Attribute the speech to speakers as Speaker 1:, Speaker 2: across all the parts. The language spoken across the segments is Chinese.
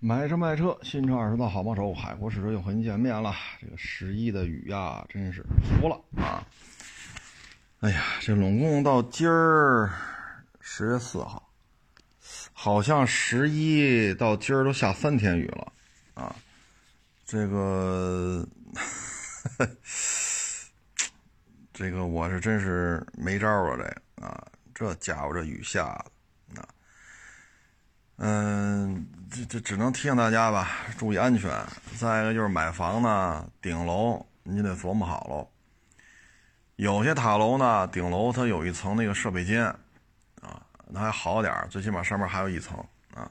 Speaker 1: 买车卖车，新车二手车好帮手，海阔试车又和您见面了。这个十一的雨呀，真是服了啊！哎呀，这拢共到今儿十月四号，好像十一到今儿都下三天雨了啊！这个，这个我是真是没招了，这个啊，这家伙这雨下的！嗯，这这只能提醒大家吧，注意安全。再一个就是买房呢，顶楼你得琢磨好喽。有些塔楼呢，顶楼它有一层那个设备间，啊，那还好点最起码上面还有一层啊。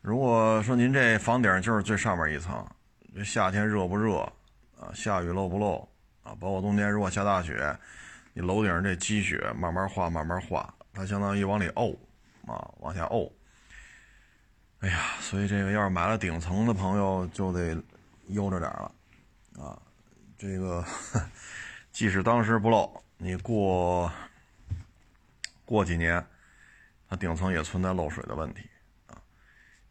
Speaker 1: 如果说您这房顶就是最上面一层，这夏天热不热啊？下雨漏不漏啊？包括冬天如果下大雪，你楼顶这积雪慢慢化，慢慢化，它相当于往里沤啊，往下沤。哎呀，所以这个要是买了顶层的朋友就得悠着点了，啊，这个即使当时不漏，你过过几年，它顶层也存在漏水的问题，啊，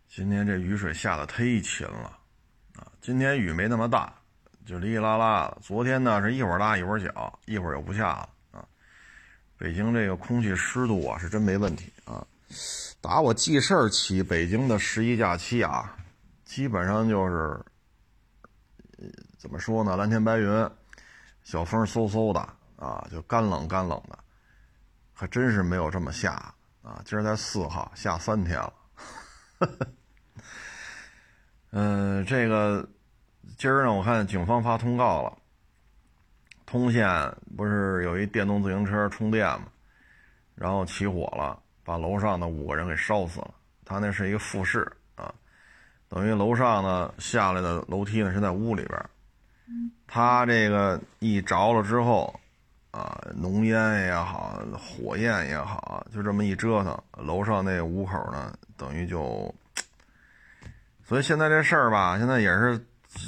Speaker 1: 今天这雨水下的忒勤了，啊，今天雨没那么大，就哩哩啦啦的。昨天呢是一会儿大一会儿小，一会儿又不下了，啊，北京这个空气湿度啊是真没问题啊。打我记事儿起，北京的十一假期啊，基本上就是，怎么说呢？蓝天白云，小风嗖嗖的啊，就干冷干冷的，还真是没有这么下啊。今儿才四号，下三天了。嗯，这个今儿呢，我看警方发通告了，通县不是有一电动自行车充电吗？然后起火了。把楼上的五个人给烧死了。他那是一个复式啊，等于楼上呢下来的楼梯呢是在屋里边他这个一着了之后啊，浓烟也好，火焰也好，就这么一折腾，楼上那五口呢等于就，所以现在这事儿吧，现在也是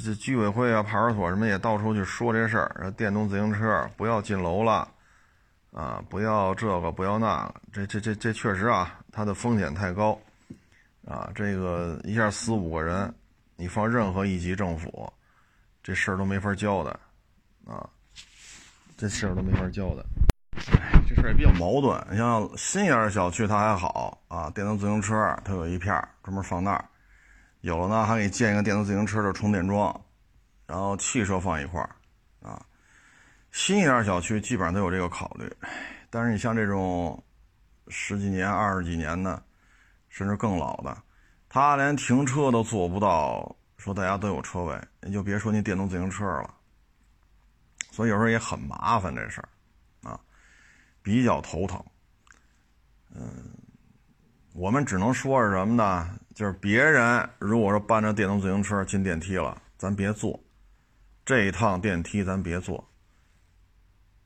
Speaker 1: 这居委会啊、派出所什么也到处去说这事儿，电动自行车不要进楼了。啊，不要这个，不要那个，这这这这确实啊，它的风险太高，啊，这个一下死五个人，你放任何一级政府，这事儿都没法交代，啊，这事儿都没法交代，哎，这事儿也比较矛盾。你像新一点的小区它还好啊，电动自行车它有一片专门放那儿，有了呢还给建一个电动自行车的充电桩，然后汽车放一块儿，新一点小区基本上都有这个考虑，但是你像这种十几年、二十几年的，甚至更老的，他连停车都做不到，说大家都有车位，你就别说你电动自行车了。所以有时候也很麻烦这事儿，啊，比较头疼。嗯，我们只能说是什么呢？就是别人如果说搬着电动自行车进电梯了，咱别坐，这一趟电梯咱别坐。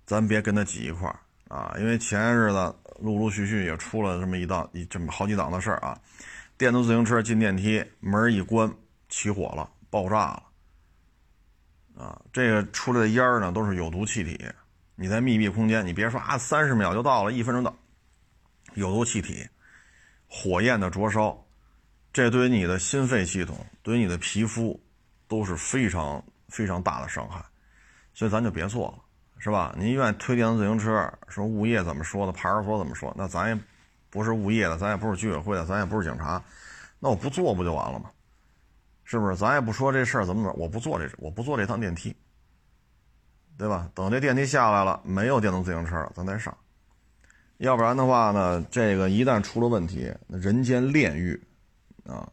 Speaker 1: 咱别跟他挤一块儿啊，因为前些日子陆陆续续也出了这么一档一这么好几档的事儿啊。电动自行车进电梯，门一关，起火了，爆炸了。啊，这个出来的烟儿呢，都是有毒气体。你在密闭空间，你别说啊，三十秒就到了，一分钟到，有毒气体，火焰的灼烧，这对于你的心肺系统，对于你的皮肤，都是非常非常大的伤害。所以咱就别做了。是吧？您愿意推电动自行车，说物业怎么说的，派出所怎么说？那咱也不是物业的，咱也不是居委会的，咱也不是警察，那我不做不就完了吗？是不是？咱也不说这事儿怎么怎么，我不坐这，我不坐这趟电梯，对吧？等这电梯下来了，没有电动自行车了，咱再上。要不然的话呢，这个一旦出了问题，那人间炼狱啊！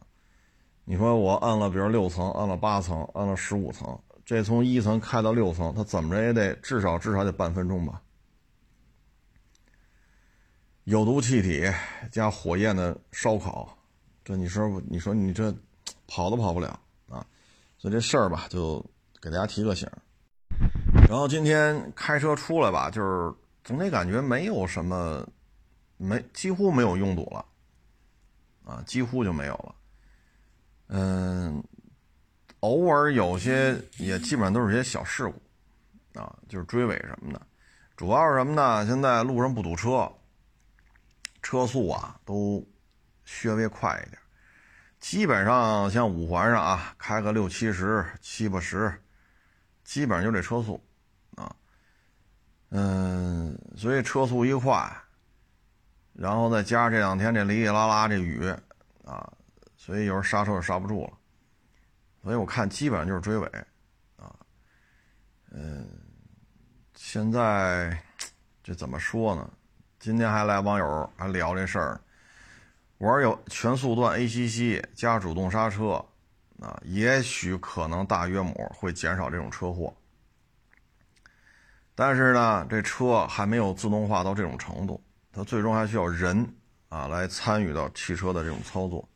Speaker 1: 你说我按了，比如六层，按了八层，按了十五层。这从一层开到六层，它怎么着也得至少至少得半分钟吧？有毒气体加火焰的烧烤，这你说你说你这跑都跑不了啊！所以这事儿吧，就给大家提个醒。然后今天开车出来吧，就是总得感觉没有什么，没几乎没有拥堵了，啊，几乎就没有了。嗯。偶尔有些也基本上都是些小事故，啊，就是追尾什么的，主要是什么呢？现在路上不堵车，车速啊都稍微快一点。基本上像五环上啊，开个六七十、七八十，基本上就这车速啊。嗯，所以车速一快，然后再加上这两天这哩哩啦啦这雨啊，所以有时候刹车就刹不住了。所以我看基本上就是追尾啊。嗯，现在这怎么说呢？今天还来网友还聊这事儿。玩有全速段 ACC 加主动刹车，啊，也许可能大约母会减少这种车祸。但是呢，这车还没有自动化到这种程度，它最终还需要人啊来参与到汽车的这种操作。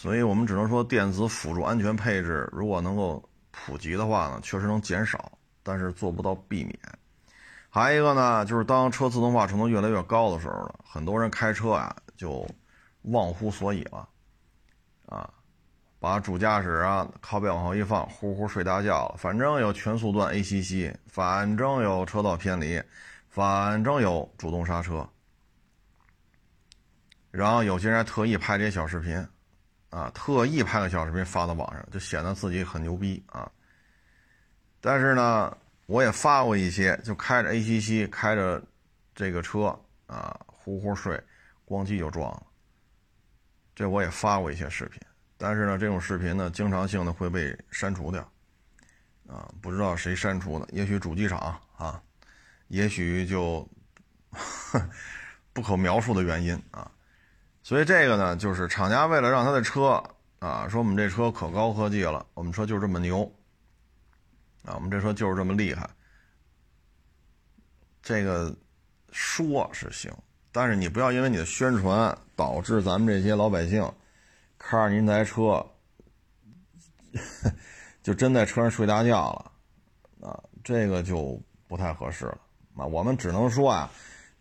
Speaker 1: 所以我们只能说，电子辅助安全配置如果能够普及的话呢，确实能减少，但是做不到避免。还有一个呢，就是当车自动化程度越来越高的时候呢，很多人开车啊。就忘乎所以了，啊，把主驾驶啊靠背往后一放，呼呼睡大觉了。反正有全速段 ACC，反正有车道偏离，反正有主动刹车。然后有些人还特意拍这些小视频，啊，特意拍个小视频发到网上，就显得自己很牛逼啊。但是呢，我也发过一些，就开着 ACC，开着这个车啊，呼呼睡。咣叽就撞了，这我也发过一些视频，但是呢，这种视频呢，经常性的会被删除掉，啊，不知道谁删除的，也许主机厂啊，也许就 不可描述的原因啊，所以这个呢，就是厂家为了让他的车啊，说我们这车可高科技了，我们车就这么牛，啊，我们这车就是这么厉害，这个说是行。但是你不要因为你的宣传导致咱们这些老百姓开着您台车，就真在车上睡大觉了，啊，这个就不太合适了啊。我们只能说啊，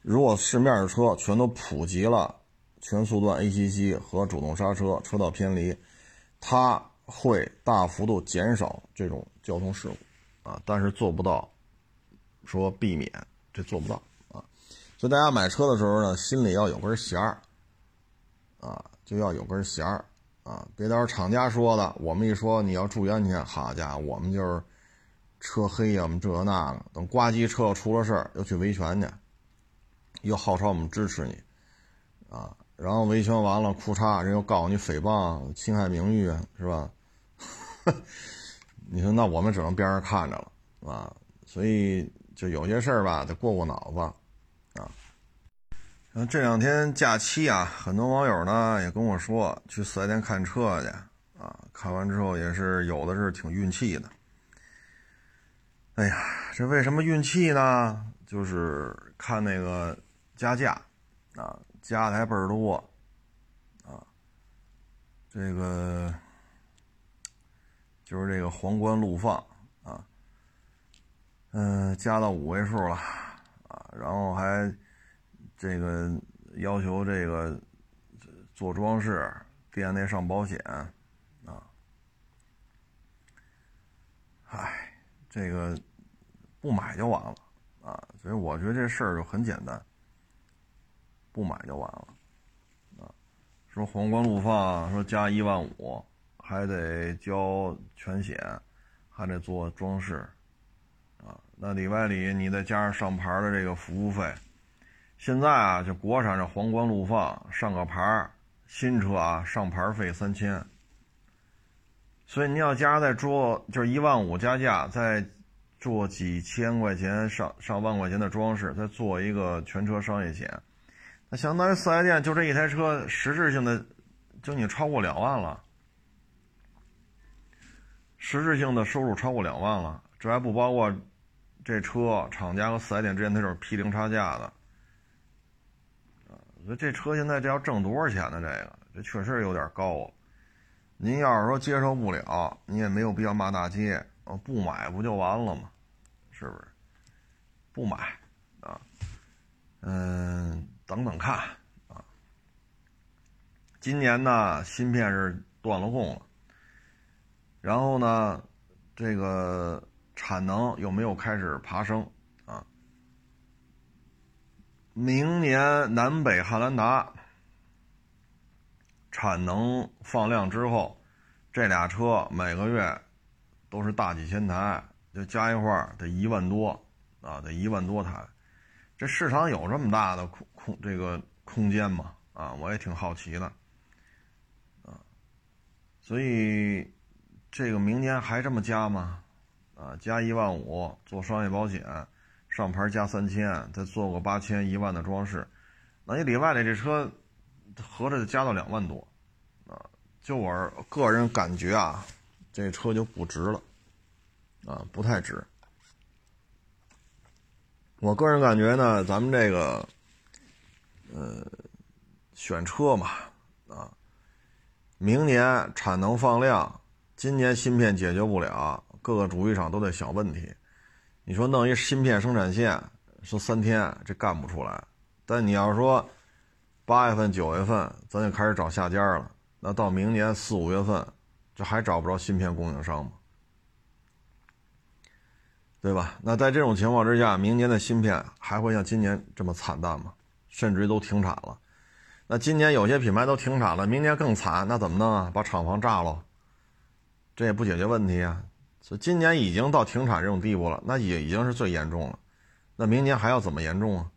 Speaker 1: 如果市面的车全都普及了全速段 ACC 和主动刹车、车道偏离，它会大幅度减少这种交通事故啊。但是做不到说避免，这做不到啊。所以大家买车的时候呢，心里要有根弦儿，啊，就要有根弦儿，啊，别到时候厂家说的，我们一说你要注意安全，好家伙，我们就是车黑呀，我们这那个，等呱唧车要出了事儿，又去维权去，又号召我们支持你，啊，然后维权完了，裤衩人又告你诽谤、侵害名誉，是吧？你说那我们只能边上看着了，啊，所以就有些事儿吧，得过过脑子。啊，然后这两天假期啊，很多网友呢也跟我说去四 S 店看车去啊，看完之后也是有的是挺运气的。哎呀，这为什么运气呢？就是看那个加价啊，加的还倍儿多啊。这个就是这个皇冠陆放啊，嗯，加到五位数了啊，然后还。这个要求这个做装饰，店内上保险，啊，唉，这个不买就完了啊，所以我觉得这事儿就很简单，不买就完了啊。说皇冠陆放说加一万五，还得交全险，还得做装饰，啊，那里外里你再加上上牌的这个服务费。现在啊，就国产这皇冠陆放上个牌新车啊上牌费三千，所以你要加再做就是一万五加价，再做几千块钱上上万块钱的装饰，再做一个全车商业险，那相当于四 S 店就这一台车实质性的就你超过两万了，实质性的收入超过两万了，这还不包括这车厂家和四 S 店之间它就是批零差价的。那这车现在这要挣多少钱呢？这个这确实有点高。您要是说接受不了，你也没有必要骂大街，不买不就完了吗？是不是？不买啊，嗯，等等看啊。今年呢，芯片是断了供了，然后呢，这个产能有没有开始爬升啊？明年南北汉兰达产能放量之后，这俩车每个月都是大几千台，就加一块得一万多啊，得一万多台。这市场有这么大的这个空间嘛？啊，我也挺好奇的啊。所以这个明年还这么加吗？啊，加一万五做商业保险，上牌加三千，再做个八千一万的装饰，那你里外里这车合着就加到两万多啊！就我个人感觉啊，这车就不值了啊，不太值。我个人感觉呢，咱们这个，呃，选车嘛，啊，明年产能放量，今年芯片解决不了，各个主机厂都得想问题。你说弄一芯片生产线，说三天这干不出来，但你要说八月份、九月份，咱就开始找下家了，那到明年四五月份，这还找不着芯片供应商吗？对吧？那在这种情况之下，明年的芯片还会像今年这么惨淡吗？甚至于都停产了。那今年有些品牌都停产了，明年更惨，那怎么弄啊？把厂房炸了？这也不解决问题啊！所以今年已经到停产这种地步了，那也已经是最严重了。那明年还要怎么严重啊？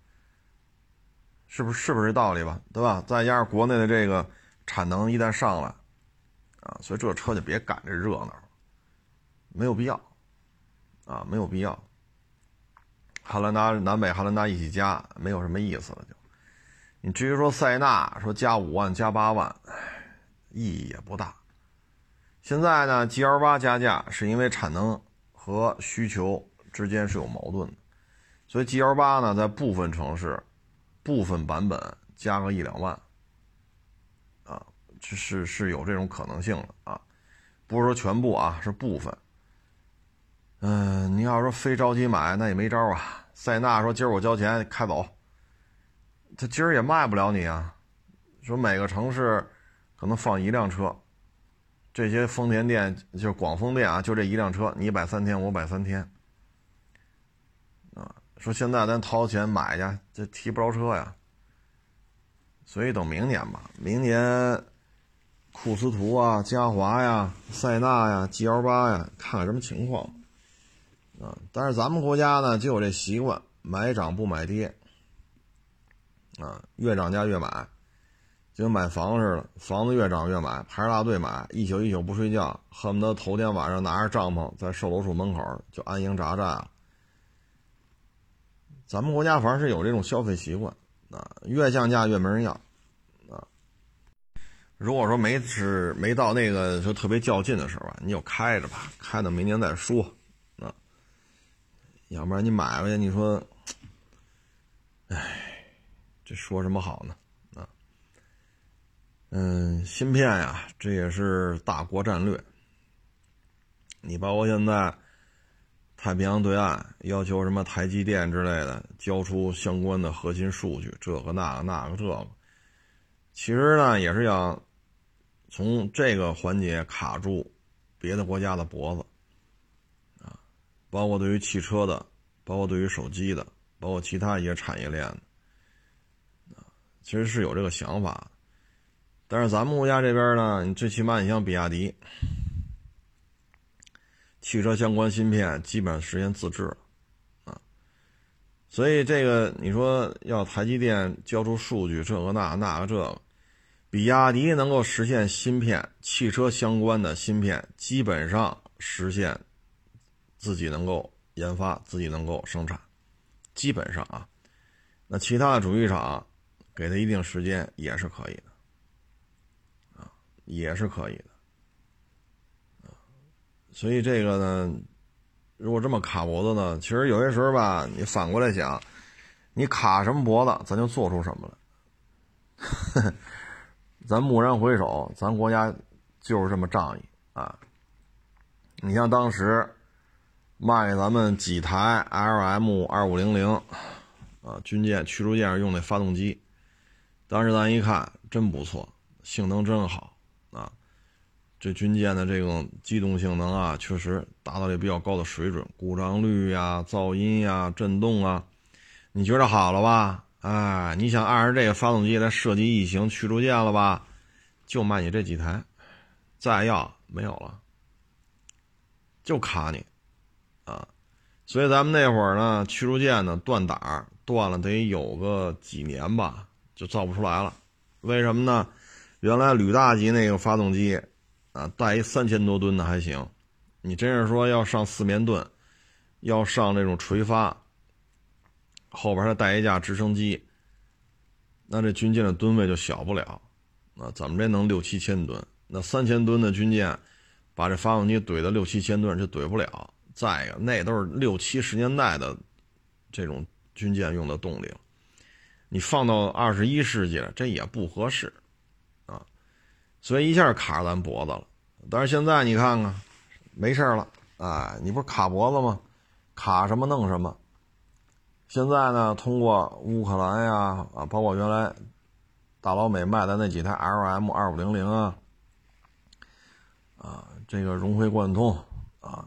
Speaker 1: 是不是是不是这道理吧？对吧？再加上国内的这个产能一旦上来，啊，所以这车就别赶这热闹，没有必要。啊，没有必要。汉兰达、南北汉兰达一起加，没有什么意思了。就你至于说塞纳说加五万、加八万，意义也不大。现在呢，G L 八加价是因为产能和需求之间是有矛盾的，所以 G L 八呢，在部分城市、部分版本加个一两万，啊，这是是有这种可能性的啊，不是说全部啊，是部分。嗯，你要说非着急买，那也没招啊。塞纳说：“今儿我交钱开走。”他今儿也卖不了你啊。说每个城市可能放一辆车，这些丰田店就是广丰店啊，就这一辆车，你摆三天，我摆三天。啊，说现在咱掏钱买去，这提不着车呀。所以等明年吧，明年库斯图啊、嘉华呀、塞纳呀、G L 八呀，看看什么情况。啊，但是咱们国家呢就有这习惯，买涨不买跌，啊，越涨价越买，就跟买房似的，房子越涨越买，排着大队买，一宿一宿不睡觉，恨不得头天晚上拿着帐篷在售楼处门口就安营扎寨了。咱们国家反正是有这种消费习惯，啊，越降价越没人要，啊，如果说没是没到那个就特别较劲的时候，你就开着吧，开到明年再说。啊要不然你买回去，你说，哎，这说什么好呢？啊，嗯，芯片呀，这也是大国战略。你包括现在太平洋对岸要求什么台积电之类的交出相关的核心数据，这个那个那个这个，其实呢也是要从这个环节卡住别的国家的脖子啊。包括对于汽车的，包括对于手机的，包括其他一些产业链的，其实是有这个想法，但是咱们国家这边呢，你最起码你像比亚迪，汽车相关芯片基本上实现自制了，啊，所以这个你说要台积电交出数据，这个那那个这个，比亚迪能够实现芯片，汽车相关的芯片基本上实现。自己能够研发，自己能够生产，基本上啊，那其他的主机厂给他一定时间也是可以的，啊，也是可以的，啊，所以这个呢，如果这么卡脖子呢，其实有些时候吧，你反过来想，你卡什么脖子，咱就做出什么来。咱蓦然回首，咱国家就是这么仗义啊。你像当时。卖给咱们几台 LM 二五零零，啊，军舰驱逐舰上用那发动机，当时咱一看真不错，性能真好啊，这军舰的这种机动性能啊，确实达到了比较高的水准，故障率呀、噪音呀、震动啊，你觉得好了吧？哎，你想按着这个发动机来设计异形驱逐舰了吧？就卖你这几台，再要没有了，就卡你，啊，所以咱们那会儿呢，驱逐舰呢断档断了得有个几年吧，就造不出来了。为什么呢？原来吕大级那个发动机，啊，带一三千多吨的还行，你真是说要上四面吨，要上这种垂发，后边还带一架直升机，那这军舰的吨位就小不了。啊，怎么着能六七千吨？那三千吨的军舰，把这发动机怼到六七千吨就怼不了。再一个，那都是六七十年代的这种军舰用的动力了，你放到二十一世纪了，这也不合适啊。所以一下卡咱脖子了。但是现在你看看，没事了啊，你不是卡脖子吗？卡什么弄什么。现在呢，通过乌克兰呀啊，包括原来。大老美卖的那几台 LM 二五零零啊，啊，这个融会贯通啊，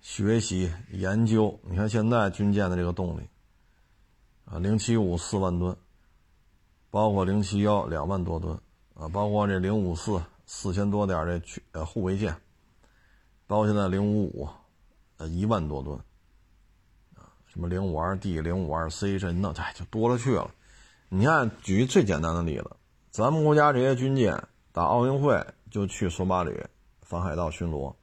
Speaker 1: 学习研究，你看现在军舰的这个动力啊，零七五四万吨，包括零七幺两万多吨啊，包括这零五四四千多点这驱呃护卫舰，包括现在零五五呃一万多吨啊，什么零五二 D 零五二 C 这那哎就多了去了。你看，举最简单的例子，咱们国家这些军舰打奥运会就去索马里反海盗巡逻，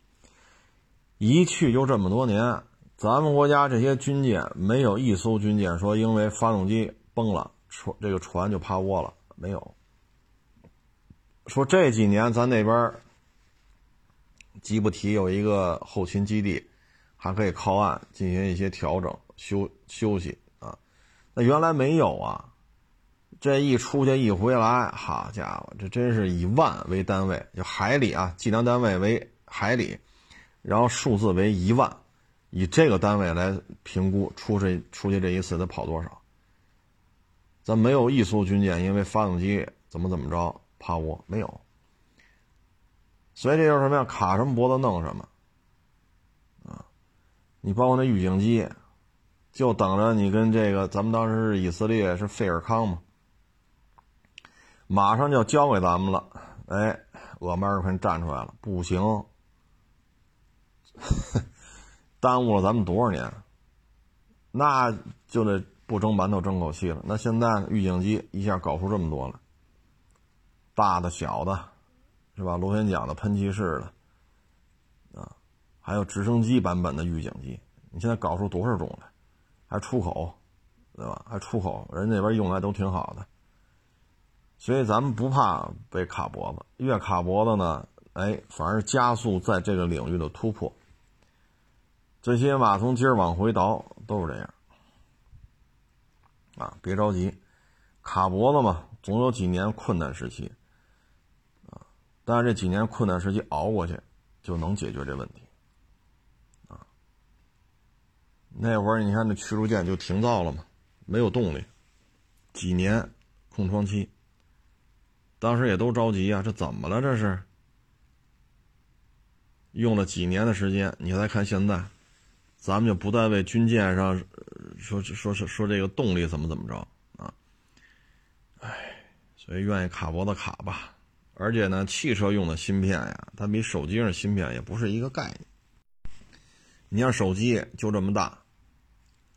Speaker 1: 一去就这么多年，咱们国家这些军舰没有一艘军舰说因为发动机崩了，船这个船就趴窝了，没有。说这几年咱那边吉布提有一个后勤基地，还可以靠岸进行一些调整休休息啊，那原来没有啊。这一出去一回来，好家伙，这真是以万为单位，就海里啊，计量单位为海里，然后数字为一万，以这个单位来评估出这出去这一次得跑多少。咱没有一艘军舰因为发动机怎么怎么着趴窝，没有。所以这就是什么呀？卡什么脖子弄什么，啊，你包括那预警机，就等着你跟这个咱们当时是以色列是费尔康嘛。马上就要交给咱们了，哎，俄麦尔肯站出来了，不行，耽误了咱们多少年？那就得不蒸馒头争口气了。那现在预警机一下搞出这么多了，大的、小的，是吧？螺旋桨的、喷气式的，啊，还有直升机版本的预警机，你现在搞出多少种来？还出口，对吧？还出口，人那边用来都挺好的。所以咱们不怕被卡脖子，越卡脖子呢，哎，反而加速在这个领域的突破。这些马从今儿往回倒都是这样，啊，别着急，卡脖子嘛，总有几年困难时期，啊，但是这几年困难时期熬过去，就能解决这问题，啊，那会儿你看那驱逐舰就停造了嘛，没有动力，几年空窗期。当时也都着急啊，这怎么了？这是用了几年的时间，你再看现在，咱们就不再为军舰上说说说说这个动力怎么怎么着啊？哎，所以愿意卡脖子卡吧。而且呢，汽车用的芯片呀，它比手机上芯片也不是一个概念。你像手机就这么大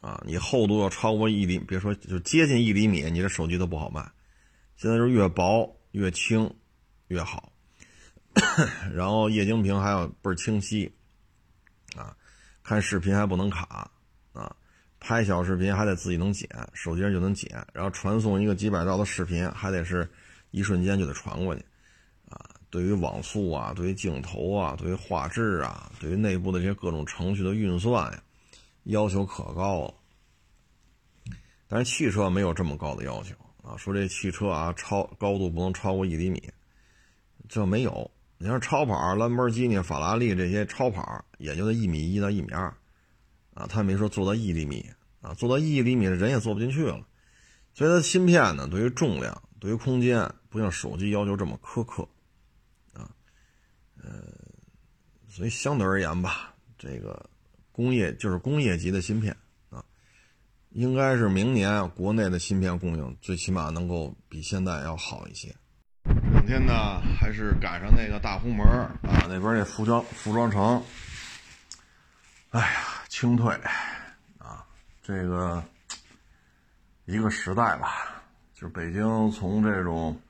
Speaker 1: 啊，你厚度要超过一厘，别说就接近一厘米，你这手机都不好卖。现在是越薄。越轻越好，然后液晶屏还要倍儿清晰，看视频还不能卡啊，拍小视频还得自己能剪，手机上就能剪，然后传送一个几百兆的视频还得是一瞬间就得传过去啊。对于网速啊，对于镜头啊，对于画质啊，对于内部的这些各种程序的运算呀，要求可高了。但是汽车没有这么高的要求。啊，说这汽车啊，超高度不能超过一厘米，这没有。你像超跑，兰博基尼、法拉利这些超跑，也就在一米一到一米二，啊，他没说做到一厘米，啊，做到一厘米的人也坐不进去了。所以它芯片呢，对于重量、对于空间，不像手机要求这么苛刻，啊，呃，所以相对而言吧，这个工业就是工业级的芯片啊。应该是明年国内的芯片供应最起码能够比现在要好一些。天呢，还是赶上那个大红门啊，那边那服装服装城，哎呀，清退啊，这个一个时代吧，就是北京从这种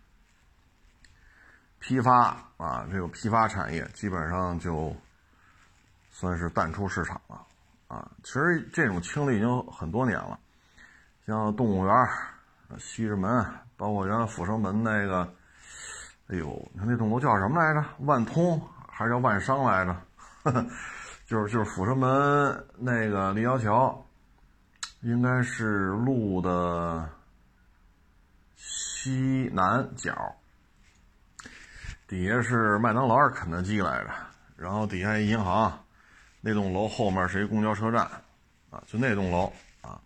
Speaker 1: 批发啊，这个批发产业基本上就算是淡出市场了啊。其实这种清理已经很多年了，像动物园、西直门，包括原来阜成门那个。哎呦，你看那栋楼叫什么来着？万通还是叫万商来着？就是就是阜成门那个立交桥，应该是路的西南角，底下是麦当劳还是肯德基来着？然后底下一银行，那栋楼后面是一公交车站，啊，就那栋楼啊。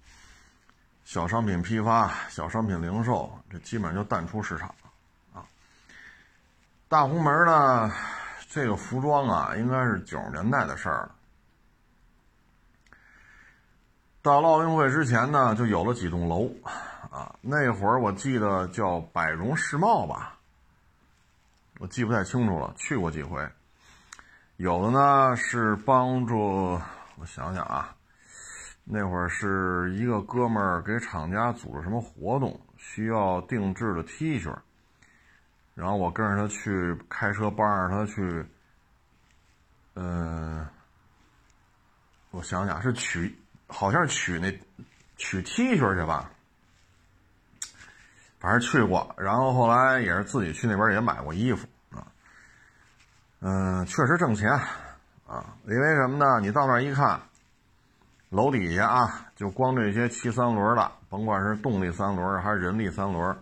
Speaker 1: 小商品批发、小商品零售，这基本上就淡出市场。大红门呢，这个服装啊，应该是九十年代的事儿了。到了奥运会之前呢，就有了几栋楼，啊，那会儿我记得叫百荣世贸吧，我记不太清楚了，去过几回。有的呢是帮助，我想想啊，那会儿是一个哥们儿给厂家组织什么活动，需要定制的 T 恤。然后我跟着他去开车，帮着他去，嗯，我想想是取，好像是取那取 T 恤去吧，反正去过。然后后来也是自己去那边也买过衣服啊，嗯，确实挣钱啊，因为什么呢？你到那一看，楼底下啊，就光这些骑三轮的，甭管是动力三轮还是人力三轮，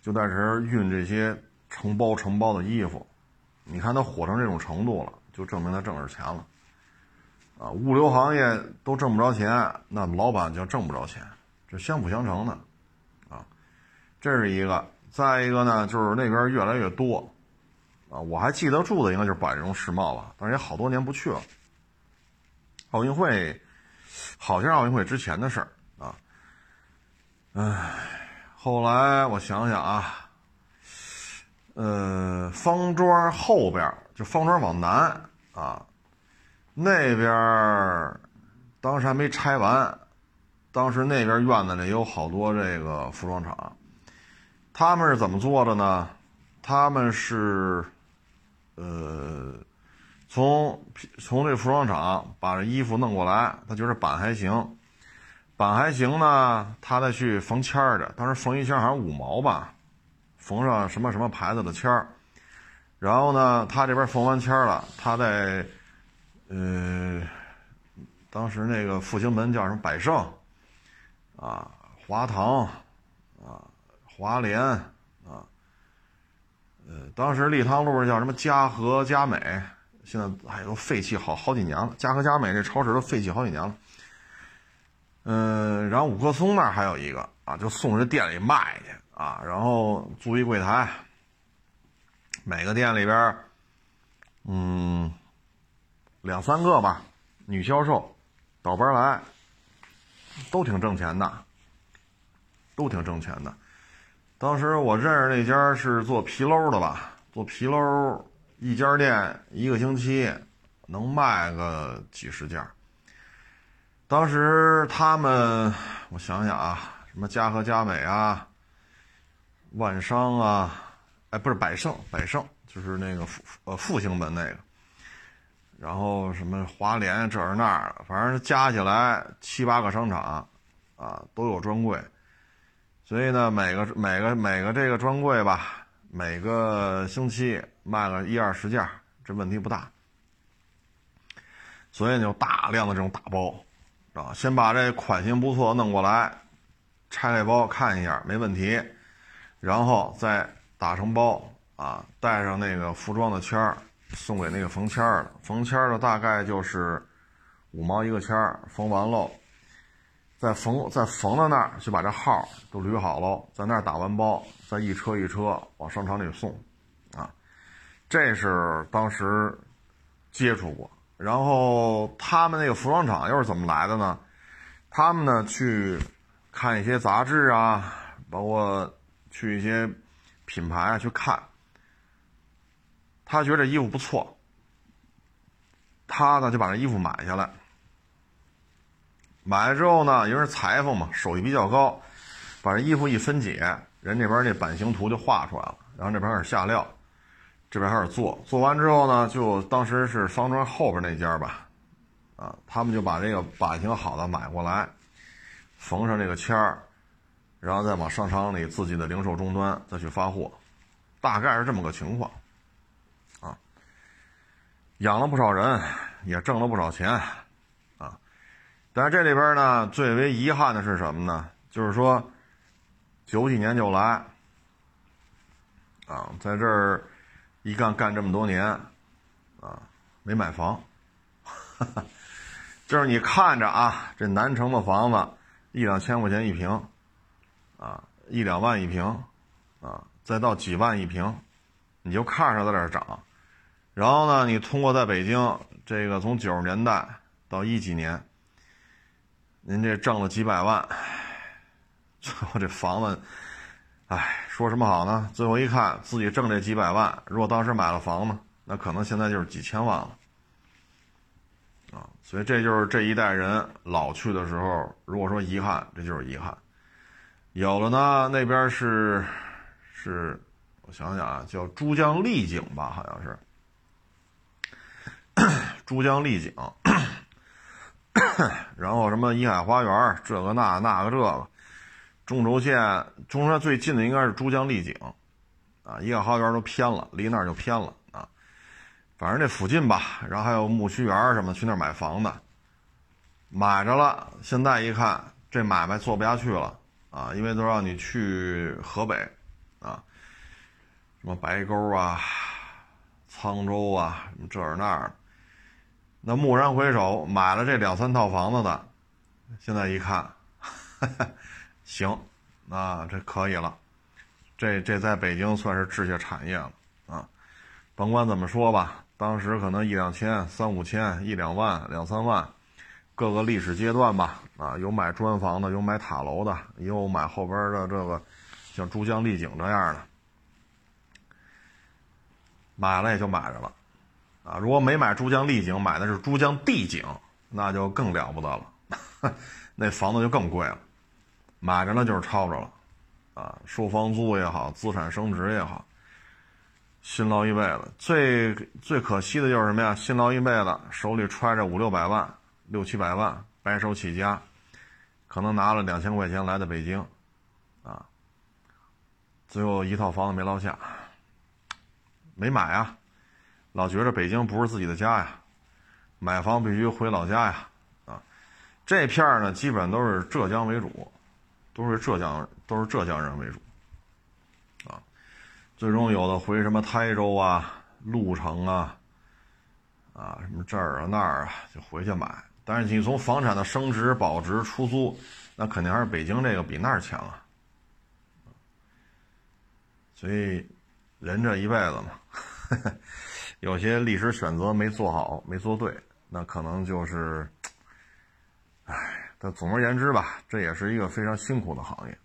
Speaker 1: 就在这运这些。承包承包的衣服，你看他火成这种程度了，就证明他挣着钱了。啊，物流行业都挣不着钱，那老板就挣不着钱，这相辅相成的。啊，这是一个。再一个呢，就是那边越来越多。啊，我还记得住的应该就是百荣世贸吧，但是也好多年不去了。奥运会，好像奥运会之前的事儿啊。唉，后来我想想啊。呃，方庄后边就方庄往南啊，那边当时还没拆完，当时那边院子里有好多这个服装厂，他们是怎么做的呢？他们是，呃，从从这服装厂把这衣服弄过来，他觉得版还行，版还行呢，他再去缝签儿的，当时缝一签好像五毛吧。缝上什么什么牌子的签儿，然后呢，他这边缝完签儿了，他在，呃，当时那个复兴门叫什么百盛，啊，华堂，啊，华联，啊，呃，当时立汤路上叫什么嘉禾佳美，现在哎都废弃好好几年了，嘉禾佳美这超市都废弃好几年了。嗯，然后五棵松那儿还有一个啊，就送人店里卖去。啊，然后租一柜台，每个店里边，嗯，两三个吧，女销售，倒班来，都挺挣钱的，都挺挣钱的。当时我认识那家是做皮褛的吧，做皮褛，一家店一个星期能卖个几十件。当时他们，我想想啊，什么家和佳美啊。万商啊，哎，不是百盛，百盛就是那个复呃复兴门那个，然后什么华联这儿那儿，反正加起来七八个商场，啊，都有专柜，所以呢，每个每个每个这个专柜吧，每个星期卖个一二十件，这问题不大，所以就大量的这种打包，啊，先把这款型不错弄过来，拆开包看一下，没问题。然后再打成包啊，带上那个服装的签儿，送给那个缝签儿的。缝签儿的大概就是五毛一个签儿，缝完喽，再缝再缝到那儿，就把这号都捋好喽，在那儿打完包，再一车一车往商场里送，啊，这是当时接触过。然后他们那个服装厂又是怎么来的呢？他们呢去看一些杂志啊，包括。去一些品牌啊去看，他觉得这衣服不错，他呢就把这衣服买下来。买了之后呢，因为是裁缝嘛，手艺比较高，把这衣服一分解，人这边那版型图就画出来了，然后这边开始下料，这边开始做，做完之后呢，就当时是方庄后边那家吧，啊，他们就把这个版型好的买过来，缝上这个签儿，然后再往商场里自己的零售终端再去发货，大概是这么个情况，啊，养了不少人，也挣了不少钱。啊但是这里边呢，最为遗憾的是什么呢？就是说，九几年就来，啊，在这儿一干干这么多年，啊，没买房，哈 哈就是你看着啊，这南城的房子一两千块钱一平，一两万一平，啊，再到几万一平，你就看着在这涨，然后呢，你通过在北京这个从九十年代到一几年。您这挣了几百万，最后这房子，哎，说什么好呢？最后一看，自己挣这几百万，如果当时买了房子，那可能现在就是几千万了，啊！所以这就是这一代人老去的时候，如果说遗憾，这就是遗憾。有了呢，那边是是，我想想啊，叫珠江丽景吧，好像是 珠江丽景。然后什么怡海花园，这个那那个这个，中轴线，中轴线最近的应该是珠江丽景，啊，怡海花园都偏了，离那就偏了啊。反正这附近吧，然后还有木樨园什么，去那儿买房的，买着了。现在一看，这买卖做不下去了啊，因为都让你去河北啊，什么白沟啊、沧州啊，什么这儿那儿。那蓦然回首，买了这两三套房子的，现在一看，行，啊这可以了，这这在北京算是置下产业了啊。甭管怎么说吧，当时可能一两千、三五千、一两万、两三万，各个历史阶段吧，啊，有买砖房的，有买塔楼的，也有买后边的这个像珠江丽景这样的，买了也就买着了。啊，如果没买珠江丽景，买的是珠江帝景，那就更了不得了，那房子就更贵了，买着了就是抄着了，啊，收房租也好，资产升值也好，辛劳一辈子，最最可惜的就是什么呀？辛劳一辈子，手里揣着五六百万、六七百万，白手起家，可能拿了两千块钱来的北京，啊，最后一套房子没落下，没买啊。老觉着北京不是自己的家呀，买房必须回老家呀，啊，这片儿呢基本都是浙江为主，都是浙江都是浙江人为主，啊，最终有的回什么台州啊、鹿城啊，啊什么这儿啊那儿啊就回去买，但是你从房产的升值、保值、出租，那肯定还是北京这个比那儿强啊，所以人这一辈子嘛。有些历史选择没做好，没做对，那可能就是，唉，但总而言之吧，这也是一个非常辛苦的行业，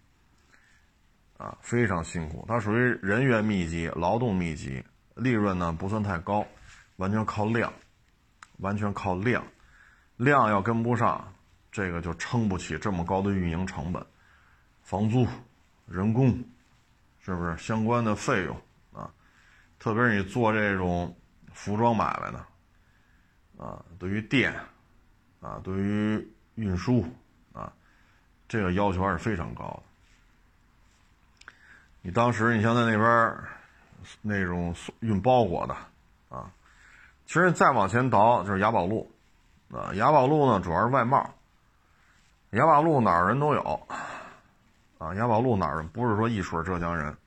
Speaker 1: 啊，非常辛苦。它属于人员密集、劳动密集，利润呢不算太高，完全靠量，完全靠量，量要跟不上，这个就撑不起这么高的运营成本，房租、人工，是不是相关的费用啊？特别是你做这种。服装买卖呢，啊，对于电，啊，对于运输，啊，这个要求还是非常高的。你当时你像在那边那种运包裹的，啊，其实再往前倒就是雅宝路，啊，雅宝路呢主要是外贸，雅宝路哪儿人都有，啊，雅宝路哪儿不是说一水浙江人，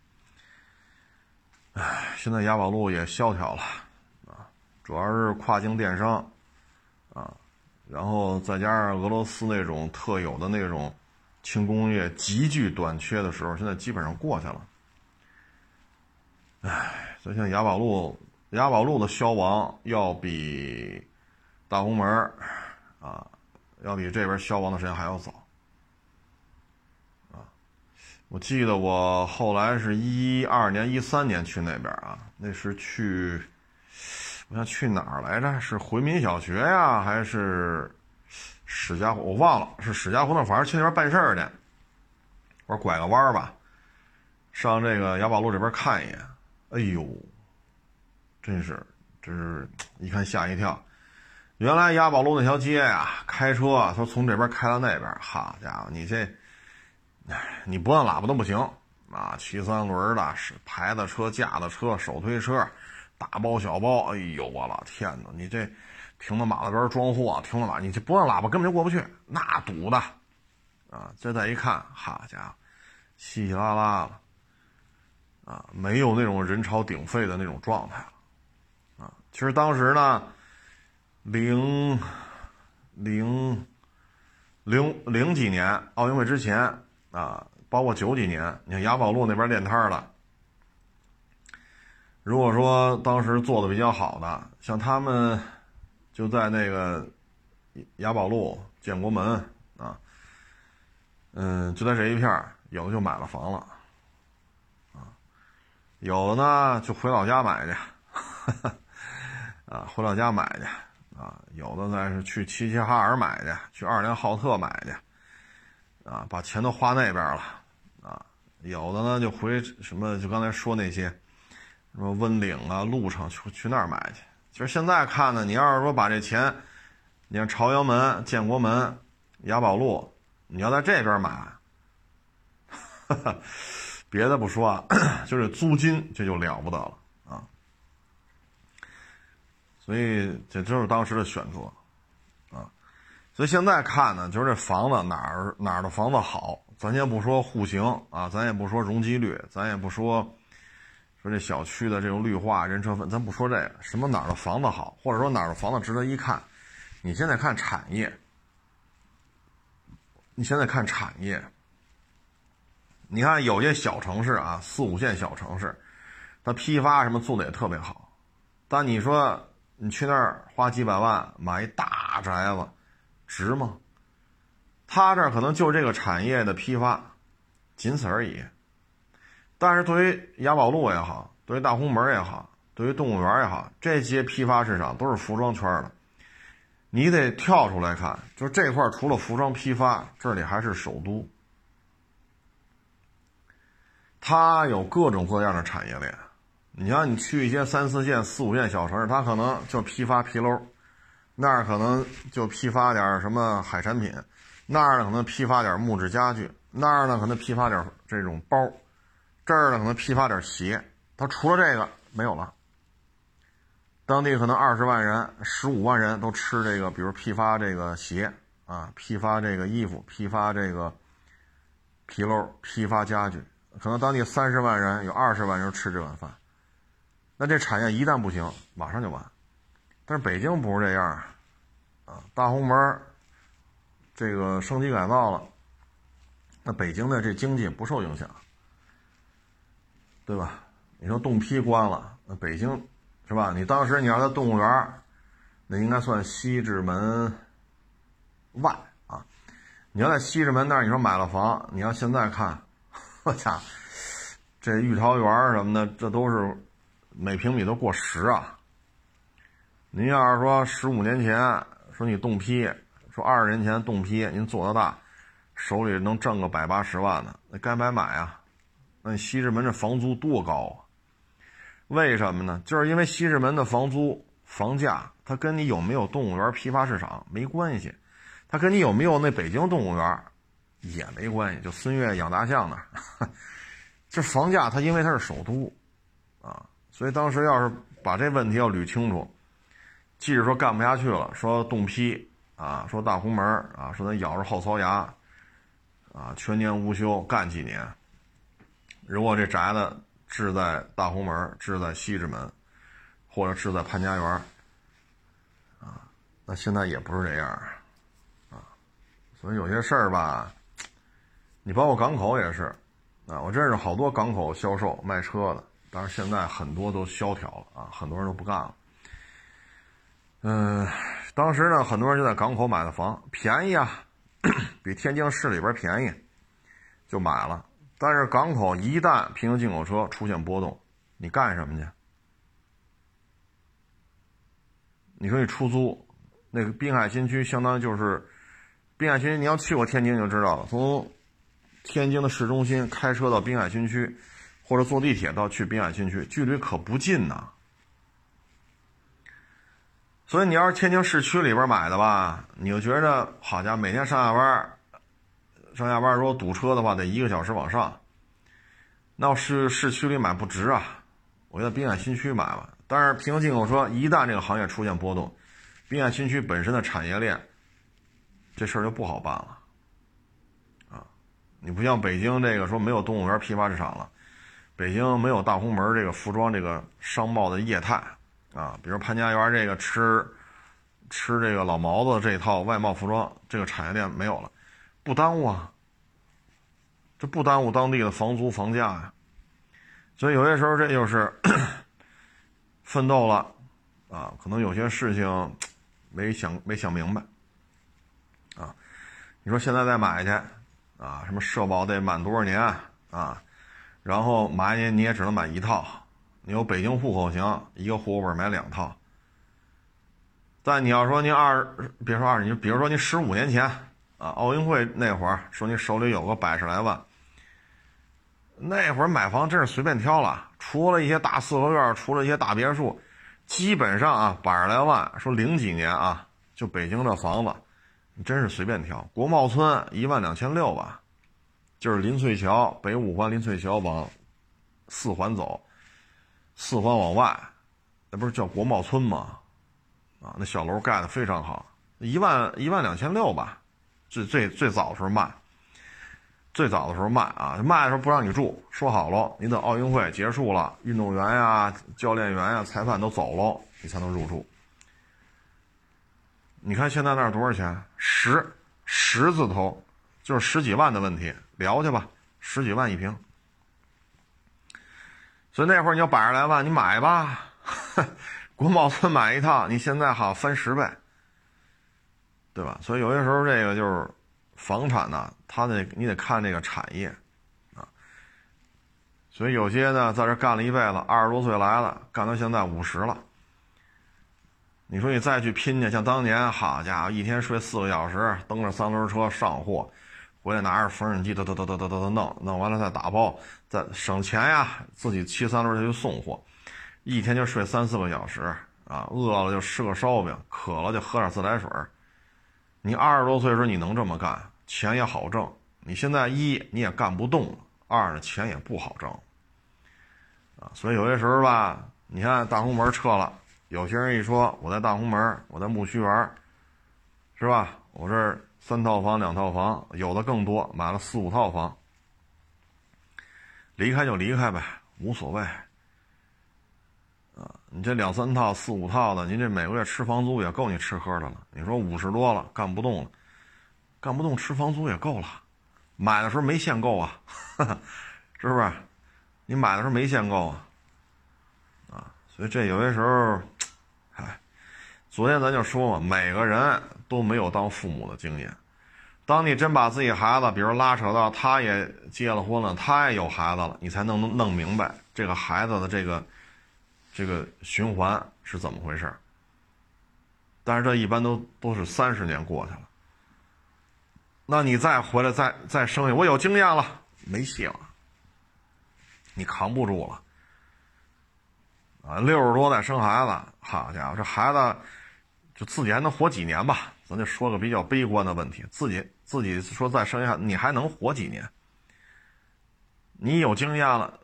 Speaker 1: 唉，现在雅宝路也萧条了。啊主要是跨境电商，啊，然后再加上俄罗斯那种特有的那种轻工业急剧短缺的时候，现在基本上过去了。唉，所以像雅宝路，雅宝路的消亡要比大红门啊，要比这边消亡的时间还要早。啊，我记得我后来是一二年、一三年去那边啊，那是去。我想去哪儿来着？是回民小学呀，还是史家？我忘了是史家胡同，反正去那边办事儿去。我说拐个弯儿吧，上这个雅宝路这边看一眼。哎呦，真是，真是一看吓一跳。原来雅宝路那条街呀，开车说从这边开到那边，好家伙，你这，哎，你不按喇叭都不行啊！骑三轮的，是牌子车、架子车、手推车。大包小包，哎呦我老天哪！你这停到马路边装货，停到哪？你这不按喇叭根本就过不去，那堵的啊！这再一看，好家伙，稀稀拉拉了啊，没有那种人潮鼎沸的那种状态了啊！其实当时呢，零零零零几年奥运会之前啊，包括九几年，你看雅宝路那边练摊的。如果说当时做的比较好的，像他们就在那个雅宝路、建国门啊，嗯，就在这一片有的就买了房了，啊，有的呢就回老家买去，啊，回老家买去，啊，有的呢是去齐齐哈尔买去，去二连浩特买去，啊，把钱都花那边了，啊，有的呢就回什么，就刚才说那些。什么温岭啊，路上去去那儿买去。其实现在看呢，你要是说把这钱，你像朝阳门、建国门、雅宝路，你要在这边买，别的不说啊，就是租金这就了不得了。所以这就是当时的选择啊。所以现在看呢，就是这房子哪儿哪儿的房子好，咱先不说户型啊，咱也不说容积率，咱也不说。说这小区的这种绿化、人车分，咱不说这个，什么哪儿的房子好，或者说哪儿的房子值得一看，你现在看产业，你现在看产业，你看有些小城市啊，四五线小城市，它批发什么做的也特别好，但你说你去那儿花几百万买一大宅子，值吗？他这儿可能就这个产业的批发，仅此而已。但是对于雅宝路也好，对于大红门也好，对于动物园也好，这些批发市场都是服装圈的。你得跳出来看，就这块除了服装批发，这里还是首都，它有各种各样的产业链。你像你去一些三四线、四五线小城市，它可能就批发皮褛，那儿可能就批发点什么海产品，那儿呢可能批发点木质家具，那儿呢可能批发点这种包。这儿呢，可能批发点鞋，他除了这个没有了。当地可能二十万人、十五万人都吃这个，比如批发这个鞋啊，批发这个衣服，批发这个皮褛，批发家具，可能当地三十万人有二十万人吃这碗饭。那这产业一旦不行，马上就完。但是北京不是这样啊，大红门这个升级改造了，那北京的这经济不受影响。对吧？你说冻批关了，那北京是吧？你当时你要在动物园，那应该算西直门外啊。你要在西直门那儿，你说买了房，你要现在看，我操，这玉桃园什么的，这都是每平米都过十啊。您要是说十五年前说你动批，说二十年前动批，您做得大，手里能挣个百八十万的，那该买买啊。那西直门这房租多高啊？为什么呢？就是因为西直门的房租房价，它跟你有没有动物园批发市场没关系，它跟你有没有那北京动物园也没关系。就孙悦养大象那，这房价它因为它是首都啊，所以当时要是把这问题要捋清楚，即使说干不下去了，说冻批啊，说大红门啊，说咱咬着后槽牙啊，全年无休干几年。如果这宅子置在大红门，置在西直门，或者置在潘家园，啊，那现在也不是这样，啊，所以有些事儿吧，你包括港口也是，啊，我认识好多港口销售卖车的，但是现在很多都萧条了啊，很多人都不干了。嗯，当时呢，很多人就在港口买的房，便宜啊，比天津市里边便宜，就买了。但是港口一旦平行进口车出现波动，你干什么去？你说你出租，那个滨海新区相当于就是滨海新区，你要去过天津就知道了，从天津的市中心开车到滨海新区，或者坐地铁到去滨海新区，距离可不近呐。所以你要是天津市区里边买的吧，你就觉着好家伙，每天上下班，上下班如果堵车的话，得一个小时往上。那是市区里买不值啊，我在滨海新区买吧。但是平行进口车一旦这个行业出现波动，滨海新区本身的产业链，这事儿就不好办了。啊，你不像北京这个说没有动物园批发市场了，北京没有大红门这个服装这个商贸的业态。啊，比如潘家园这个吃，吃这个老毛子这套外贸服装这个产业链没有了，不耽误啊。这不耽误当地的房租房价呀。所以有些时候这就是 奋斗了啊，可能有些事情没想没想明白啊。你说现在再买去啊，什么社保得满多少年啊？然后买你你也只能买一套。你有北京户口行，一个户口本买两套。但你要说您二，别说二，你比如说您十五年前啊，奥运会那会儿，说你手里有个百十来万，那会儿买房真是随便挑了，除了一些大四合院，除了一些大别墅，基本上啊，百十来万，说零几年啊，就北京这房子，你真是随便挑。国贸村一万两千六吧，就是林翠桥北五环林翠桥往四环走。四环往外，那不是叫国贸村吗？啊，那小楼盖的非常好，一万一万两千六吧，最最最早的时候卖，最早的时候卖啊，卖的时候不让你住，说好了，你等奥运会结束了，运动员呀、教练员呀、裁判都走了，你才能入住。你看现在那儿多少钱？十十字头，就是十几万的问题，聊去吧，十几万一平。所以那会儿你要百十来万，你买吧，国贸村买一套，你现在好翻十倍，对吧？所以有些时候这个就是房产呢，它得你得看这个产业啊。所以有些呢在这干了一辈子，二十多岁来了，干到现在五十了，你说你再去拼去，像当年，好家伙，一天睡四个小时，蹬着三轮车上货。回来拿着缝纫机，哒哒哒哒哒哒哒弄，弄完了再打包，再省钱呀。自己骑三轮就去送货，一天就睡三四个小时啊。饿了就吃个烧饼，渴了就喝点自来水。你二十多岁时候你能这么干，钱也好挣。你现在一你也干不动了，二呢钱也不好挣啊。所以有些时候吧，你看大红门撤了，有些人一说我在大红门，我在木樨园，是吧？我这。三套房，两套房，有的更多，买了四五套房。离开就离开呗，无所谓。啊，你这两三套、四五套的，您这每个月吃房租也够你吃喝的了。你说五十多了，干不动了，干不动吃房租也够了。买的时候没限购啊，是不是？你买的时候没限购啊，啊，所以这有些时候，哎，昨天咱就说嘛，每个人。都没有当父母的经验。当你真把自己孩子，比如拉扯到他也结了婚了，他也有孩子了，你才能弄明白这个孩子的这个这个循环是怎么回事。但是这一般都都是三十年过去了，那你再回来再再生下，我有经验了，没戏了，你扛不住了啊！六十多再生孩子，好家伙，这孩子就自己还能活几年吧？咱就说个比较悲观的问题，自己自己说再生下你还能活几年？你有经验了，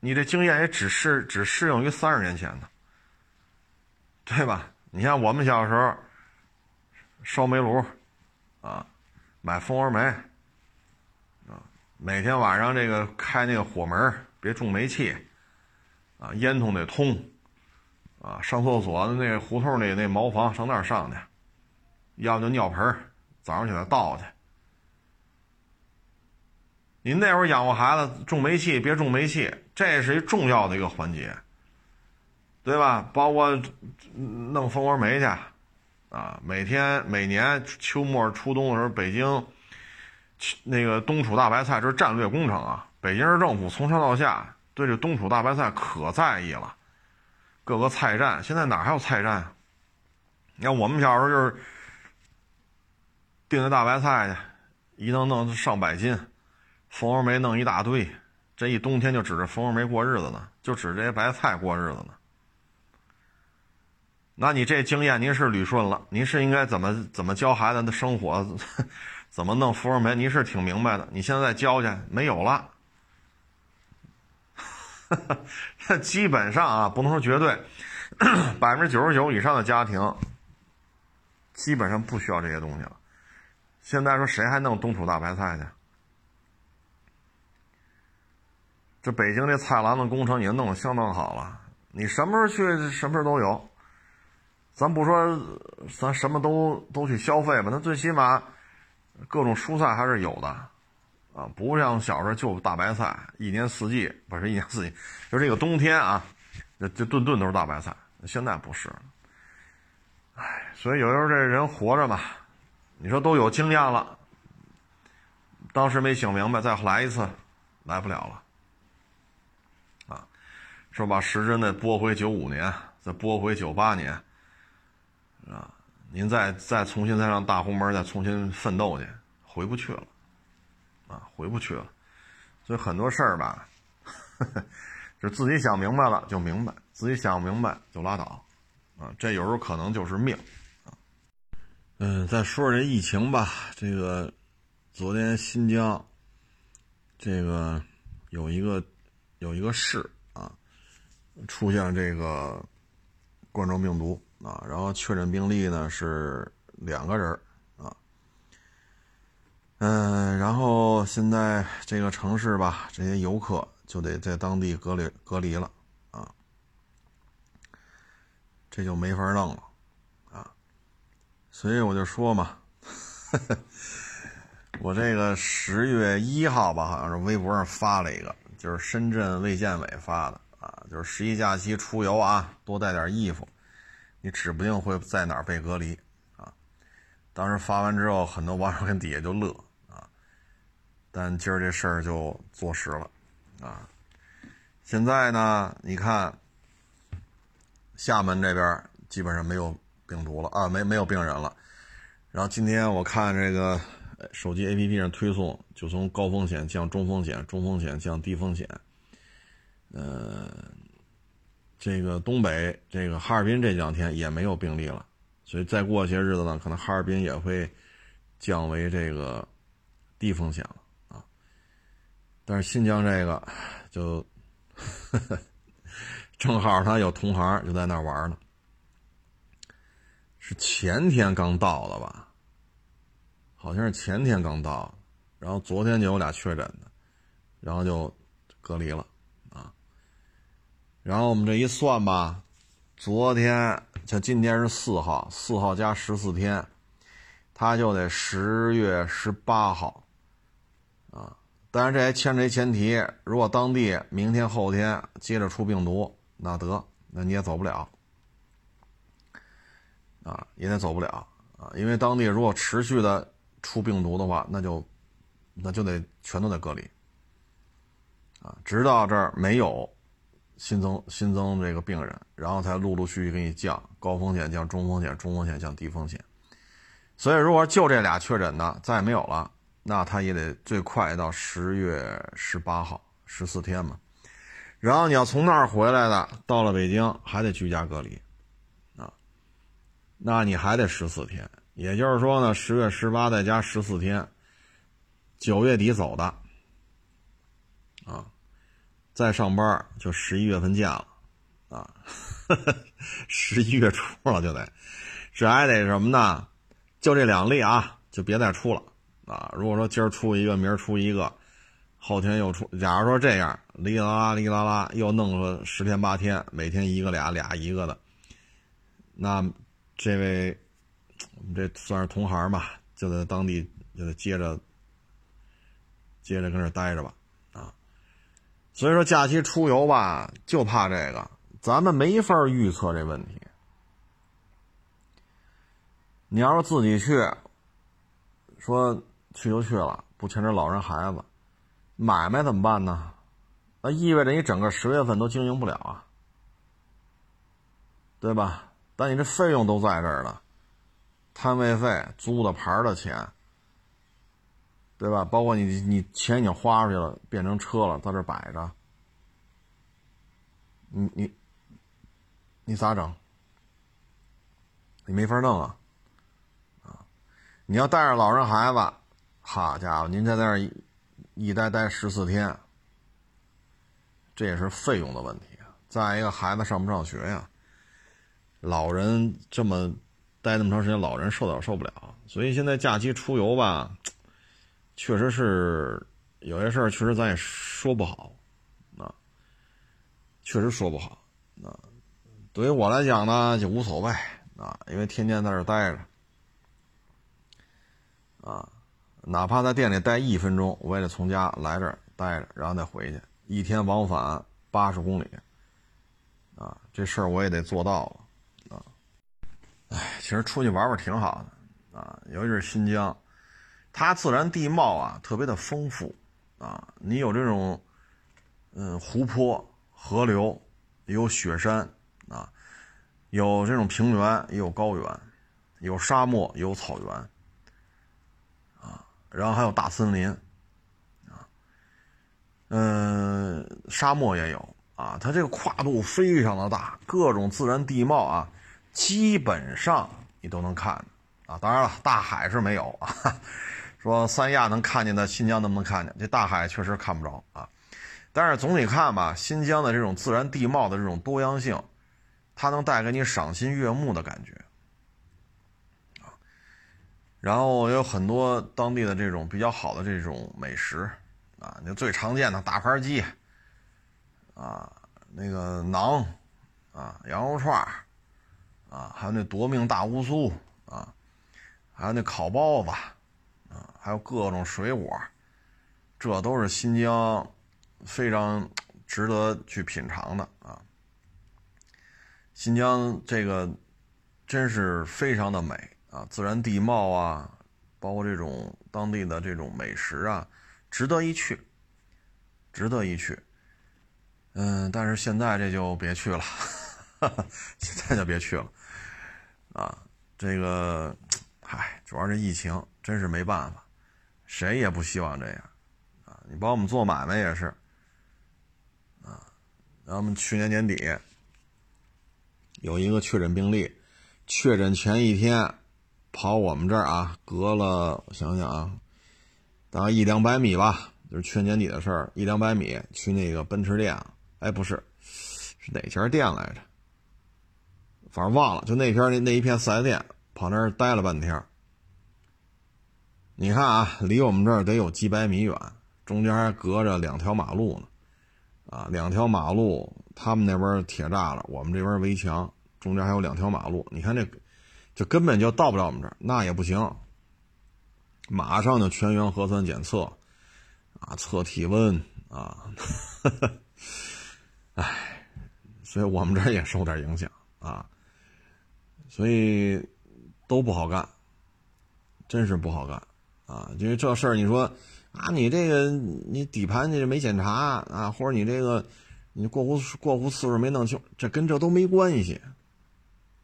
Speaker 1: 你这经验也只适只适用于三十年前的，对吧？你像我们小时候烧煤炉，啊，买蜂窝煤，啊，每天晚上这个开那个火门别中煤气，啊，烟囱得通，啊，上厕所的那胡同里那茅房上那儿上去。要不就尿盆早上起来倒去。您那会儿养活孩子，种煤气别种煤气，这是一重要的一个环节，对吧？包括弄蜂窝煤去，啊，每天每年秋末初冬的时候，北京那个冬储大白菜这是战略工程啊！北京市政府从上到下对这冬储大白菜可在意了，各个菜站现在哪还有菜站？你看我们小时候就是订那大白菜去，一弄弄上百斤，蜂窝煤弄一大堆，这一冬天就指着蜂窝煤过日子呢，就指这些白菜过日子呢。那你这经验您是捋顺了，您是应该怎么怎么教孩子的生活，怎么弄蜂窝煤，您是挺明白的。你现在教去没有了，基本上啊，不能说绝对，百分之九十九以上的家庭基本上不需要这些东西了。现在说谁还弄冬储大白菜去？这北京这菜篮子工程也弄得相当好了，你什么时候去，什么时候都有。咱不说，咱什么都都去消费吧，那最起码各种蔬菜还是有的，啊，不像小时候就大白菜，一年四季不是一年四季，就这个冬天啊，就就顿顿都是大白菜。现在不是，哎，所以有时候这人活着嘛，你说都有经验了，当时没想明白，再来一次，来不了了，啊，说把时针再拨回九五年，再拨回九八年。啊，您再再重新再让大红门再重新奋斗去，回不去了，啊，回不去了。所以很多事儿吧，就自己想明白了就明白，自己想明白就拉倒，啊，这有时候可能就是命，嗯，再说说这疫情吧，这个昨天新疆这个有一个有一个市啊，出现这个冠状病毒。啊，然后确诊病例呢是两个人啊，嗯，然后现在这个城市吧，这些游客就得在当地隔离隔离了啊，这就没法弄了，所以我就说嘛，我这个十月一号吧，好像是微博上发了一个，就是深圳卫健委发的啊，就是十一假期出游啊，多带点衣服。你指不定会在哪儿被隔离，啊！当时发完之后，很多网友跟底下就乐，啊！但今儿这事儿就坐实了，啊！现在呢，你看，厦门这边基本上没有病毒了啊，没没有病人了。然后今天我看这个手机 APP 上推送，就从高风险降中风险，中风险降低风险，呃。这个东北，这个哈尔滨这两天也没有病例了，所以再过些日子呢，可能哈尔滨也会降为这个低风险了啊。但是新疆这个就 正好他有同行就在那玩呢，是前天刚到的吧？好像是前天刚到，然后昨天就有俩确诊的，然后就隔离了啊。然后我们这一算吧，昨天像今天是四号，四号加十四天，他就得十月十八号，啊！但是这还牵着一前提，如果当地明天后天接着出病毒，那得那你也走不了，啊，也得走不了啊！因为当地如果持续的出病毒的话，那就那就得全都得隔离，啊，直到这儿没有。新增新增这个病人，然后才陆陆续续给你降高风险降中风险，中风险降低风险。所以，如果就这俩确诊的再也没有了，那他也得最快到十月十八号，十四天嘛。然后你要从那儿回来的，到了北京还得居家隔离，那你还得十四天。也就是说呢，十月十八再加十四天，九月底走的，啊。再上班就十一月份见了，啊，十一月初了就得，这还得什么呢？就这两例啊，就别再出了啊！如果说今儿出一个，明儿出一个，后天又出，假如说这样，哩啦啦哩啦啦，又弄个十天八天，每天一个俩俩一个的，那这位我们这算是同行吧，就在当地就得接着接着跟这待着吧。啊所以说，假期出游吧，就怕这个，咱们没法预测这问题。你要是自己去，说去就去了，不牵扯老人孩子，买卖怎么办呢？那意味着你整个十月份都经营不了啊，对吧？但你这费用都在这儿了，摊位费、租的牌的钱，对吧？包括你你钱已经花出去了，变成车了，在这摆着，你你你咋整？你没法弄啊！啊，你要带着老人孩子，好家伙，您在那儿一待待十四天，这也是费用的问题。再一个，孩子上不上学呀？老人这么待那么长时间，老人受得受不了。所以现在假期出游吧，确实是有些事儿，确实咱也说不好啊，确实说不好啊。对于我来讲呢，就无所谓。啊，因为天天在这待着，啊，哪怕在店里待一分钟，我也得从家来这儿待着，然后再回去，一天往返八十公里，啊，这事儿我也得做到了，哎，其实出去玩玩挺好的，啊，尤其是新疆，它自然地貌啊特别的丰富，啊，你有这种，嗯，湖泊、河流，有雪山，啊。有这种平原，也有高原，有沙漠，有草原，啊，然后还有大森林，啊，嗯，沙漠也有，啊，它这个跨度非常的大，各种自然地貌啊，基本上你都能看，啊，当然了，大海是没有啊，说三亚能看见的，新疆能不能看见？这大海确实看不着啊，但是总体看吧，新疆的这种自然地貌的这种多样性。它能带给你赏心悦目的感觉，啊，然后有很多当地的这种比较好的这种美食，啊，你最常见的大盘鸡，啊，那个馕，啊，羊肉串啊，还有那夺命大乌苏，啊，还有那烤包子，啊，还有各种水果，这都是新疆非常值得去品尝的啊。新疆这个真是非常的美啊，自然地貌啊，包括这种当地的这种美食啊，值得一去，值得一去。嗯，但是现在这就别去了，现在就别去了啊。这个，嗨，主要是疫情，真是没办法，谁也不希望这样啊。你包括我们做买卖也是啊，然后我们去年年底。有一个确诊病例，确诊前一天跑我们这儿啊，隔了我想想啊，大概一两百米吧，就是去年底的事儿，一两百米去那个奔驰店，哎，不是，是哪家店来着？反正忘了，就那片那那一片四 S 店，跑那儿待了半天。你看啊，离我们这儿得有几百米远，中间还隔着两条马路呢，啊，两条马路。他们那边铁栅栏，我们这边围墙，中间还有两条马路。你看这，就根本就到不了我们这儿，那也不行。马上就全员核酸检测，啊，测体温啊，哎，所以我们这儿也受点影响啊，所以都不好干，真是不好干啊。因为这事儿，你说啊，你这个你底盘你没检查啊，或者你这个。你过户过户次数没弄清，这跟这都没关系。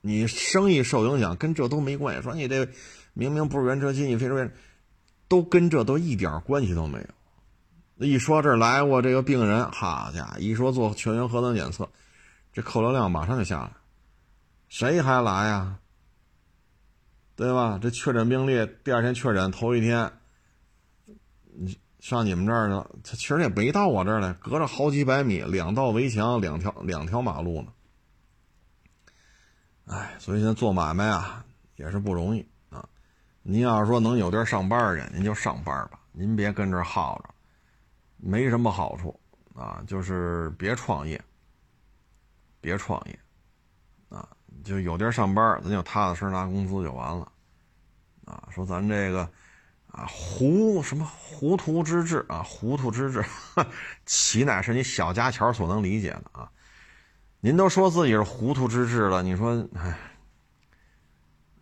Speaker 1: 你生意受影响跟这都没关系。说你这明明不是原车漆，你非说都跟这都一点关系都没有。一说这来过这个病人，好家伙，一说做全员核酸检测，这客流量马上就下来。谁还来呀？对吧？这确诊病例第二天确诊，头一天你。上你们这儿呢？他其实也没到我这儿来，隔着好几百米，两道围墙，两条两条马路呢。哎，所以现在做买卖啊，也是不容易啊。您要是说能有地儿上班去，您就上班吧，您别跟这儿耗着，没什么好处啊。就是别创业，别创业，就有地儿上班，咱就踏踏实实拿工资就完了啊。说咱这个。啊，糊什么糊涂之至啊，糊涂之至，岂乃是你小家巧所能理解的啊？您都说自己是糊涂之至了，你说，哎，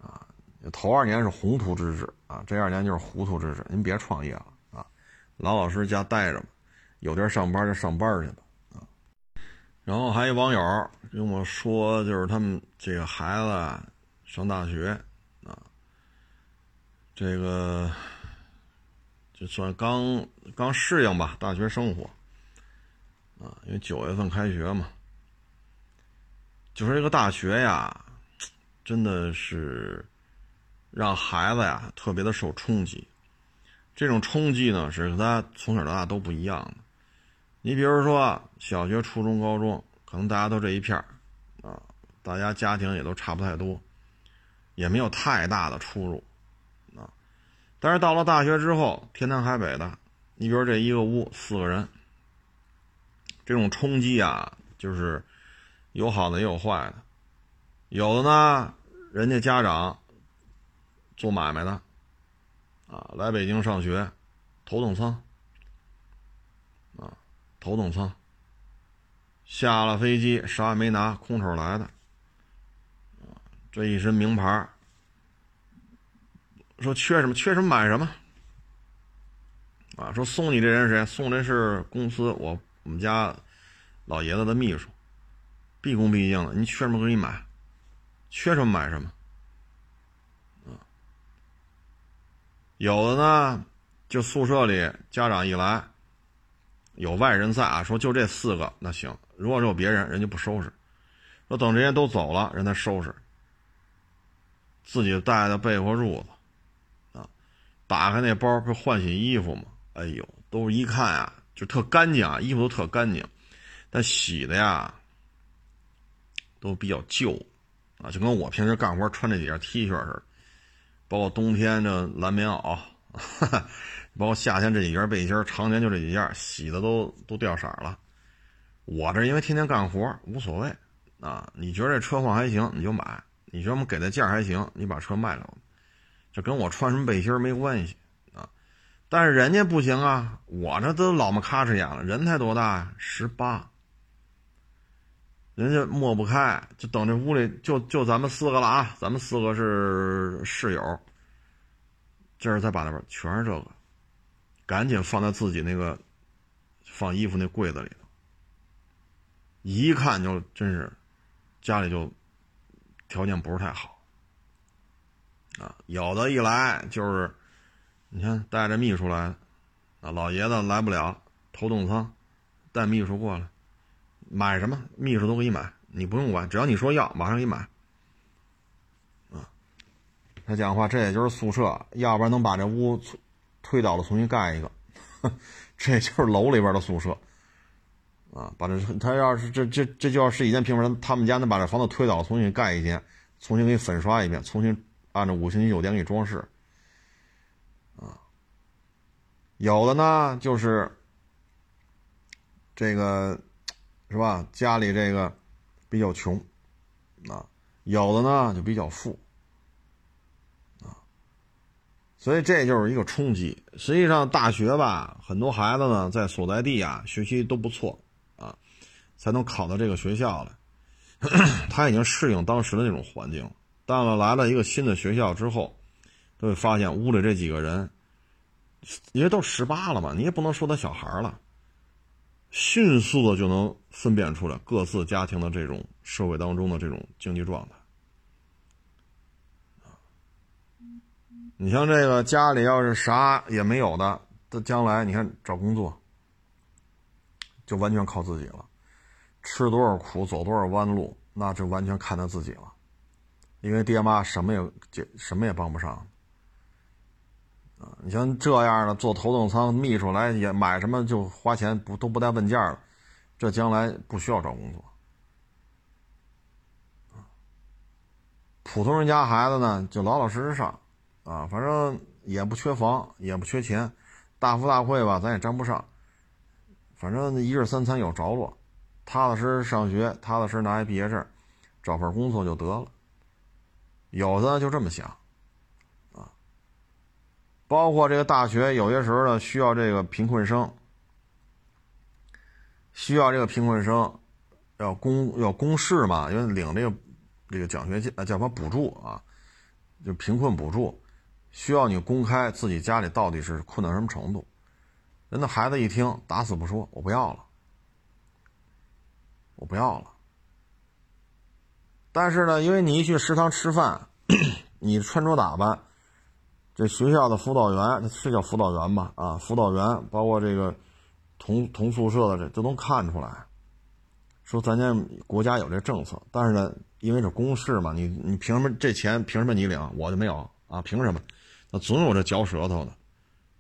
Speaker 1: 啊，头二年是宏图之至啊，这二年就是糊涂之至，您别创业了啊，老老实实家待着吧，有地儿上班就上班去吧。然后还有网友跟我说，就是他们这个孩子上大学啊。这个就算刚刚适应吧，大学生活啊，因为九月份开学嘛。就说这个大学呀，真的是让孩子呀特别的受冲击。这种冲击呢，是和他从小到大都不一样的。你比如说小学、初中、高中，可能大家都这一片啊，大家家庭也都差不太多，也没有太大的出入啊。但是到了大学之后，天南海北的，你比如这一个屋四个人，这种冲击啊，就是有好的也有坏的。有的呢，人家家长做买卖的。啊，来北京上学，头等舱，头等舱。下了飞机啥也没拿，空手来的，这一身名牌说缺什么缺什么买什么，啊，说送你这人是谁？送的是公司我我们家老爷子的秘书，毕恭毕敬的，你缺什么给你买，缺什么买什么。有的呢，就宿舍里家长一来，有外人在啊，说就这四个那行。如果说有别人，人家不收拾，说等这些都走了，人再收拾。自己带的被窝褥子，啊，打开那包不是换洗衣服吗？哎呦，都一看啊，就特干净啊，衣服都特干净，但洗的呀，都比较旧，啊，就跟我平时干活穿这几件 T 恤似的。包括冬天这蓝棉袄，包括夏天这几件背心，常年就这几件，洗的都都掉色了。我这因为天天干活，无所谓啊。你觉得这车况还行，你就买；你觉得我们给的价还行，你把车卖了，这跟我穿什么背心没关系啊。但是人家不行啊，我这都老么咔哧眼了，人才多大呀？十八。人家抹不开，就等这屋里就就咱们四个了啊！咱们四个是室友。这儿再把那边全是这个，赶紧放在自己那个放衣服那柜子里头。一看就真是家里就条件不是太好啊！有的一来就是，你看带着秘书来，啊老爷子来不了，头等舱带秘书过来。买什么，秘书都给你买，你不用管，只要你说要，马上给你买。啊，他讲话，这也就是宿舍，要不然能把这屋推倒了重新盖一个，这就是楼里边的宿舍。啊，把这他要是这这这就要是一间平房，他们家能把这房子推倒重新盖一间，重新给你粉刷一遍，重新按照五星级酒店给你装饰。啊，有的呢就是这个。是吧？家里这个比较穷，啊，有的呢就比较富，啊，所以这就是一个冲击。实际上，大学吧，很多孩子呢在所在地啊学习都不错，啊，才能考到这个学校来。他已经适应当时的那种环境，到了来了一个新的学校之后，都会发现屋里这几个人，因为都十八了嘛，你也不能说他小孩了。迅速的就能分辨出来各自家庭的这种社会当中的这种经济状态。你像这个家里要是啥也没有的，他将来你看找工作，就完全靠自己了，吃多少苦，走多少弯路，那就完全看他自己了，因为爹妈什么也什么也帮不上。你像这样的坐头等舱，秘书来也买什么就花钱不都不带问价了，这将来不需要找工作。普通人家孩子呢就老老实实上，啊，反正也不缺房，也不缺钱，大富大贵吧咱也沾不上，反正一日三餐有着落，踏踏实实上学，踏踏实实拿一毕业证，找份工作就得了。有的就这么想。啊包括这个大学，有些时候呢需要这个贫困生，需要这个贫困生要公要公示嘛，因为领这个这个奖学金啊叫什么补助啊，就贫困补助，需要你公开自己家里到底是困到什么程度。人的孩子一听，打死不说，我不要了，我不要了。但是呢，因为你一去食堂吃饭，你穿着打扮。这学校的辅导员是叫辅导员吧？啊，辅导员包括这个同同宿舍的这都能看出来，说咱家国家有这政策，但是呢，因为是公事嘛，你你凭什么这钱凭什么你领，我就没有啊？凭什么？那总有这嚼舌头的，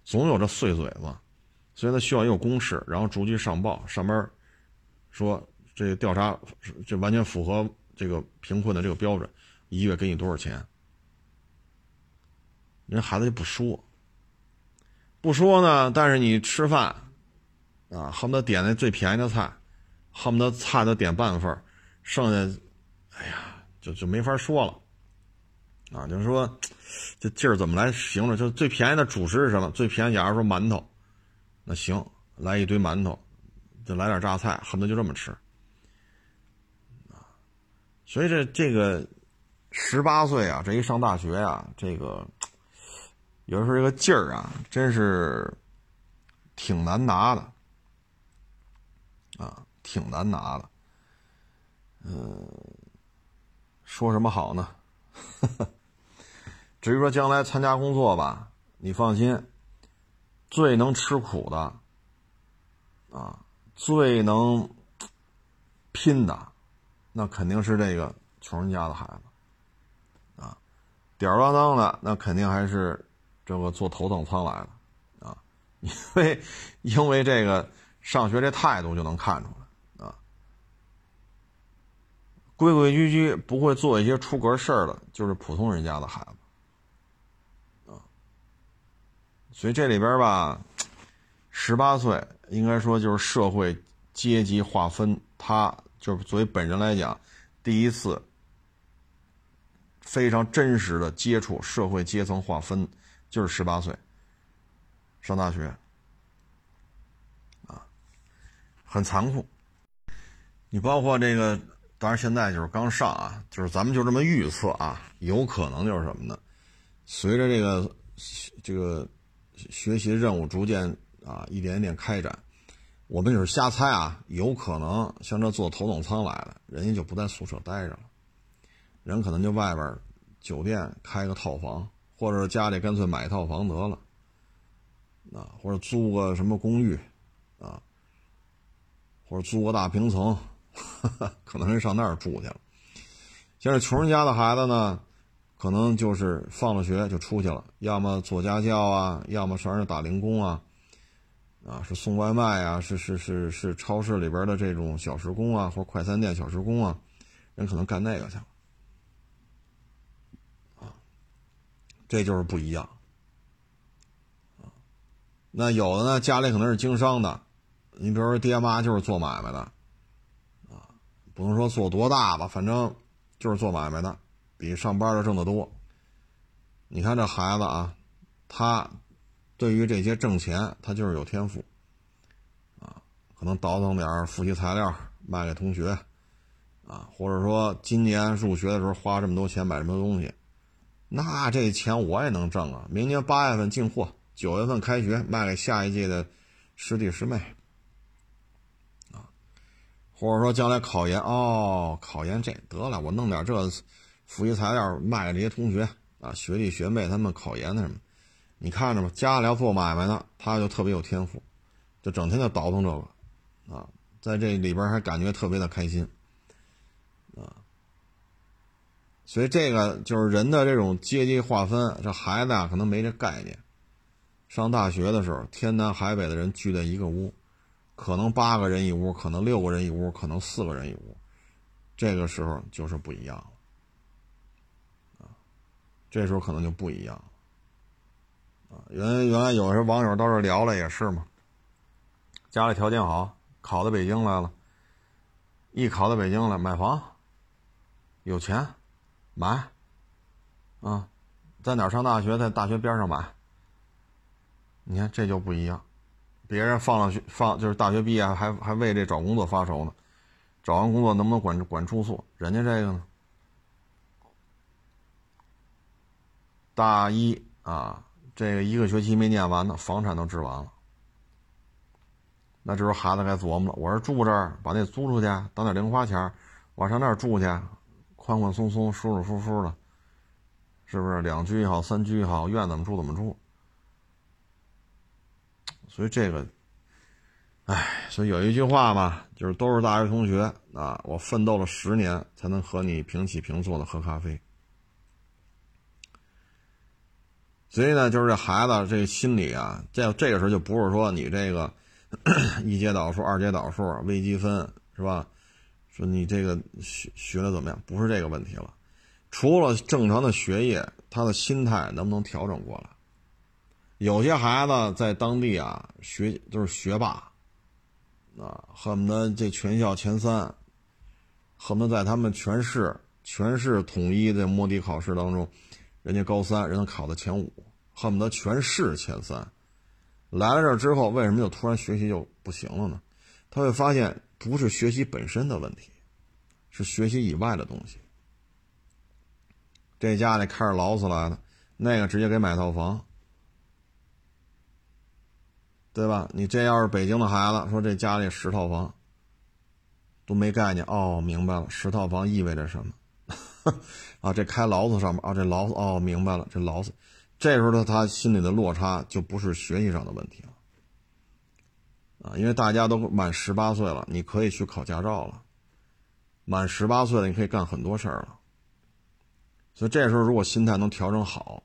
Speaker 1: 总有这碎嘴子，所以他需要一个公示，然后逐级上报，上边说这个调查这完全符合这个贫困的这个标准，一月给你多少钱？人孩子就不说，不说呢。但是你吃饭，啊，恨不得点那最便宜的菜，恨不得菜都点半份剩下，哎呀，就就没法说了。啊，就是说，这劲儿怎么来形容？就最便宜的主食是什么？最便宜，假如说馒头，那行，来一堆馒头，就来点榨菜，恨不得就这么吃。啊，所以这这个十八岁啊，这一上大学啊，这个。有时候这个劲儿啊，真是挺难拿的，啊，挺难拿的。嗯，说什么好呢？至于说将来参加工作吧，你放心，最能吃苦的，啊，最能拼的，那肯定是这个穷人家的孩子，啊，吊儿郎当的，那肯定还是。这个坐头等舱来的，啊，因为因为这个上学这态度就能看出来，啊，规规矩矩不会做一些出格事儿的，就是普通人家的孩子，啊，所以这里边吧，十八岁应该说就是社会阶级划分，他就是作为本人来讲，第一次非常真实的接触社会阶层划分。就是十八岁，上大学，啊，很残酷。你包括这个，当然现在就是刚上啊，就是咱们就这么预测啊，有可能就是什么呢？随着这个这个学习任务逐渐啊一点一点开展，我们就是瞎猜啊，有可能像这坐头等舱来的，人家就不在宿舍待着了，人可能就外边酒店开个套房。或者家里干脆买一套房得了，啊，或者租个什么公寓，啊，或者租个大平层，可能人上那儿住去了。像是穷人家的孩子呢，可能就是放了学就出去了，要么做家教啊，要么上那打零工啊，啊，是送外卖啊，是是是是超市里边的这种小时工啊，或快餐店小时工啊，人可能干那个去了。啊这就是不一样，啊，那有的呢，家里可能是经商的，你比如说爹妈就是做买卖的，啊，不能说做多大吧，反正就是做买卖的，比上班的挣得多。你看这孩子啊，他对于这些挣钱，他就是有天赋，啊，可能倒腾点复习材料卖给同学，啊，或者说今年入学的时候花这么多钱买什么东西。那这钱我也能挣啊！明年八月份进货，九月份开学卖给下一届的师弟师妹，啊，或者说将来考研哦，考研这得了，我弄点这复习材料卖给这些同学啊，学弟学妹他们考研的什么，你看着吧，家里要做买卖的，他就特别有天赋，就整天就倒腾这个，啊，在这里边还感觉特别的开心，啊。所以这个就是人的这种阶级划分，这孩子啊可能没这概念。上大学的时候，天南海北的人聚在一个屋，可能八个人一屋，可能六个人一屋，可能四个人一屋，这个时候就是不一样了。这时候可能就不一样了。啊，原原来有些网友到这聊了也是嘛，家里条件好，考到北京来了，一考到北京来买房，有钱。买，啊，在哪上大学？在大学边上买。你看这就不一样，别人放了学放就是大学毕业还还为这找工作发愁呢，找完工作能不能管管住宿？人家这个呢，大一啊，这个一个学期没念完呢，房产都置完了。那这时候孩子该琢磨了，我是住这儿，把那租出去，当点零花钱，我上那儿住去。宽宽松松、舒舒服服的，是不是？两居也好，三居也好，愿怎么住怎么住。所以这个，哎，所以有一句话嘛，就是都是大学同学啊，我奋斗了十年才能和你平起平坐的喝咖啡。所以呢，就是这孩子这个心理啊，在这个时候就不是说你这个 一阶导数、二阶导数、微积分是吧？说你这个学学的怎么样？不是这个问题了。除了正常的学业，他的心态能不能调整过来？有些孩子在当地啊，学都是学霸，啊，恨不得这全校前三，恨不得在他们全市全市统一的摸底考试当中，人家高三人能考到前五，恨不得全市前三。来了这儿之后，为什么就突然学习就不行了呢？他会发现不是学习本身的问题，是学习以外的东西。这家里开着劳斯来的，那个直接给买套房。对吧？你这要是北京的孩子，说这家里十套房，都没概念哦。明白了，十套房意味着什么？啊，这开劳斯上面啊，这劳斯哦，明白了，这劳斯。这时候的他心里的落差就不是学习上的问题了，啊，因为大家都满十八岁了，你可以去考驾照了，满十八岁了，你可以干很多事儿了。所以这时候如果心态能调整好，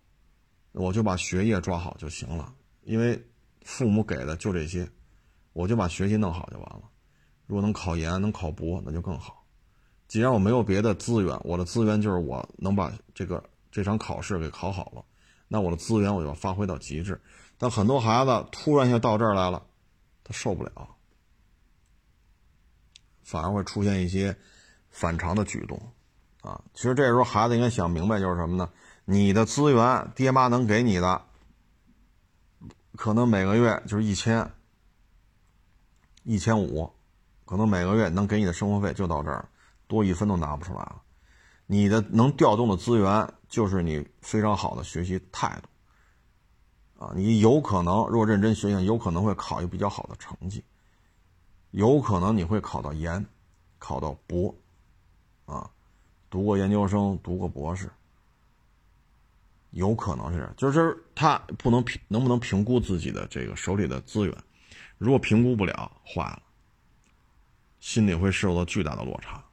Speaker 1: 我就把学业抓好就行了，因为。父母给的就这些，我就把学习弄好就完了。如果能考研、能考博，那就更好。既然我没有别的资源，我的资源就是我能把这个这场考试给考好了，那我的资源我就要发挥到极致。但很多孩子突然就到这儿来了，他受不了，反而会出现一些反常的举动啊。其实这时候孩子应该想明白就是什么呢？你的资源，爹妈能给你的。可能每个月就是一千、一千五，可能每个月能给你的生活费就到这儿，多一分都拿不出来了。你的能调动的资源就是你非常好的学习态度啊，你有可能如果认真学习，有可能会考一个比较好的成绩，有可能你会考到研，考到博，啊，读过研究生，读过博士。有可能是，就是他不能评，能不能评估自己的这个手里的资源？如果评估不了，坏了，心里会受到巨大的落差。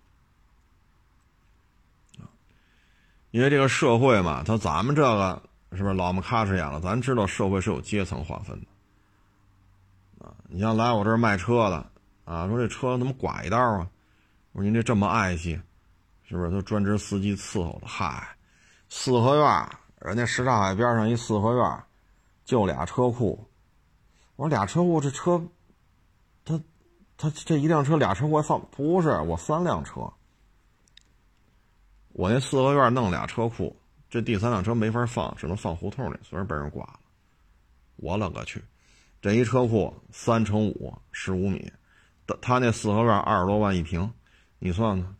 Speaker 1: 因为这个社会嘛，他咱们这个是不是老么咔哧眼了？咱知道社会是有阶层划分的啊。你像来我这儿卖车的啊，说这车怎么剐一道啊？我说您这这么爱惜，是不是？都专职司机伺候的，嗨，四合院。人家什刹海边上一四合院，就俩车库。我说俩车库，这车，他，他这一辆车俩车库放不是？我三辆车，我那四合院弄俩车库，这第三辆车没法放，只能放胡同里，所以被人刮了。我勒个去！这一车库三乘五十五米，他那四合院二十多万一平，你算算，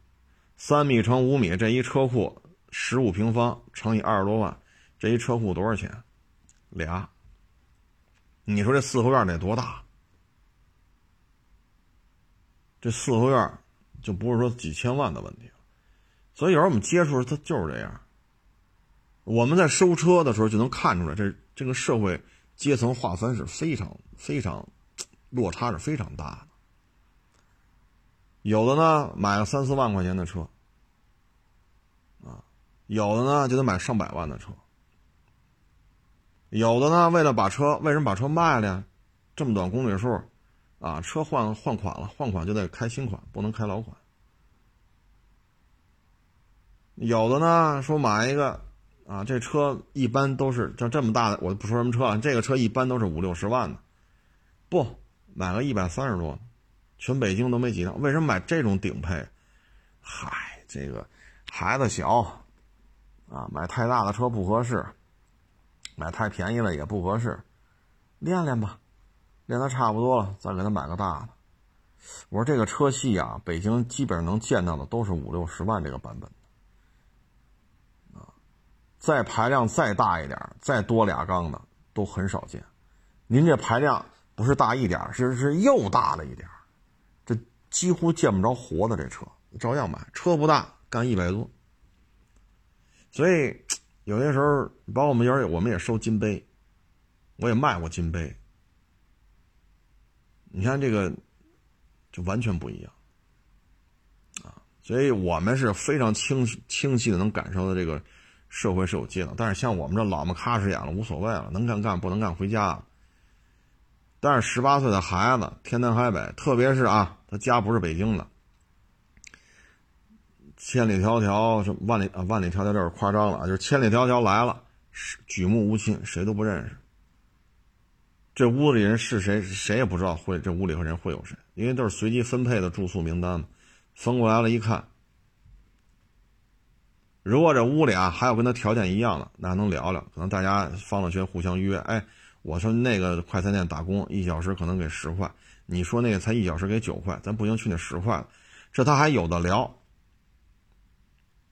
Speaker 1: 三米乘五米，这一车库十五平方乘以二十多万。这一车库多少钱？俩。你说这四合院得多大？这四合院就不是说几千万的问题。所以有时候我们接触他就是这样。我们在收车的时候就能看出来，这这个社会阶层划分是非常非常落差是非常大的。有的呢买了三四万块钱的车，啊，有的呢就得买上百万的车。有的呢，为了把车，为什么把车卖了呀？这么短公里数，啊，车换换款了，换款就得开新款，不能开老款。有的呢，说买一个，啊，这车一般都是像这么大的，我就不说什么车了，这个车一般都是五六十万的，不买个一百三十多，全北京都没几辆。为什么买这种顶配？嗨，这个孩子小，啊，买太大的车不合适。买太便宜了也不合适，练练吧，练的差不多了，再给他买个大的。我说这个车系啊，北京基本上能见到的都是五六十万这个版本，再排量再大一点，再多俩缸的都很少见。您这排量不是大一点，是是又大了一点，这几乎见不着活的这车，照样买。车不大，干一百多，所以。有些时候，包括我们园我们也收金杯，我也卖过金杯。你看这个，就完全不一样，啊，所以我们是非常清清晰的能感受到这个社会是有阶层。但是像我们这老么喀什眼了，无所谓了，能干干，不能干回家。但是十八岁的孩子，天南海北，特别是啊，他家不是北京的，千里迢迢，是万里啊，万里迢迢有点夸张了就是千里迢迢来了，举目无亲，谁都不认识。这屋里人是谁，谁也不知道会这屋里头人会有谁，因为都是随机分配的住宿名单嘛。分过来了，一看，如果这屋里啊还有跟他条件一样的，那还能聊聊，可能大家放了学互相约。哎，我说那个快餐店打工一小时可能给十块，你说那个才一小时给九块，咱不行去那十块，这他还有的聊。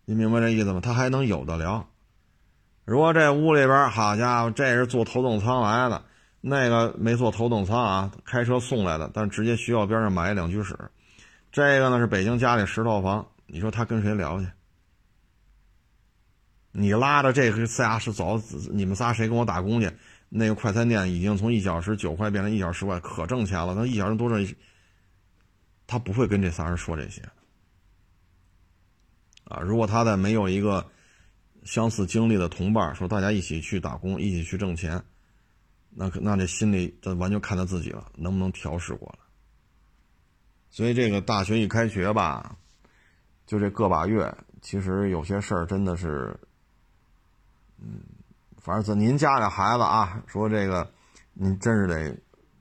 Speaker 1: 你明白这意思吗？他还能有的聊。如果这屋里边，好家伙，这是坐头等舱来的。那个没坐头等舱啊，开车送来的，但直接学校边上买一两居室。这个呢是北京家里十套房，你说他跟谁聊去？你拉着这个仨是走，你们仨谁跟我打工去？那个快餐店已经从一小时九块变成一小时十块，可挣钱了。那一小时多挣，他不会跟这仨人说这些啊，如果他在没有一个相似经历的同伴，说大家一起去打工，一起去挣钱。那那这心里，这完全看他自己了，能不能调试过来？所以这个大学一开学吧，就这个把月，其实有些事儿真的是，嗯，反正在您家里孩子啊，说这个，您真是得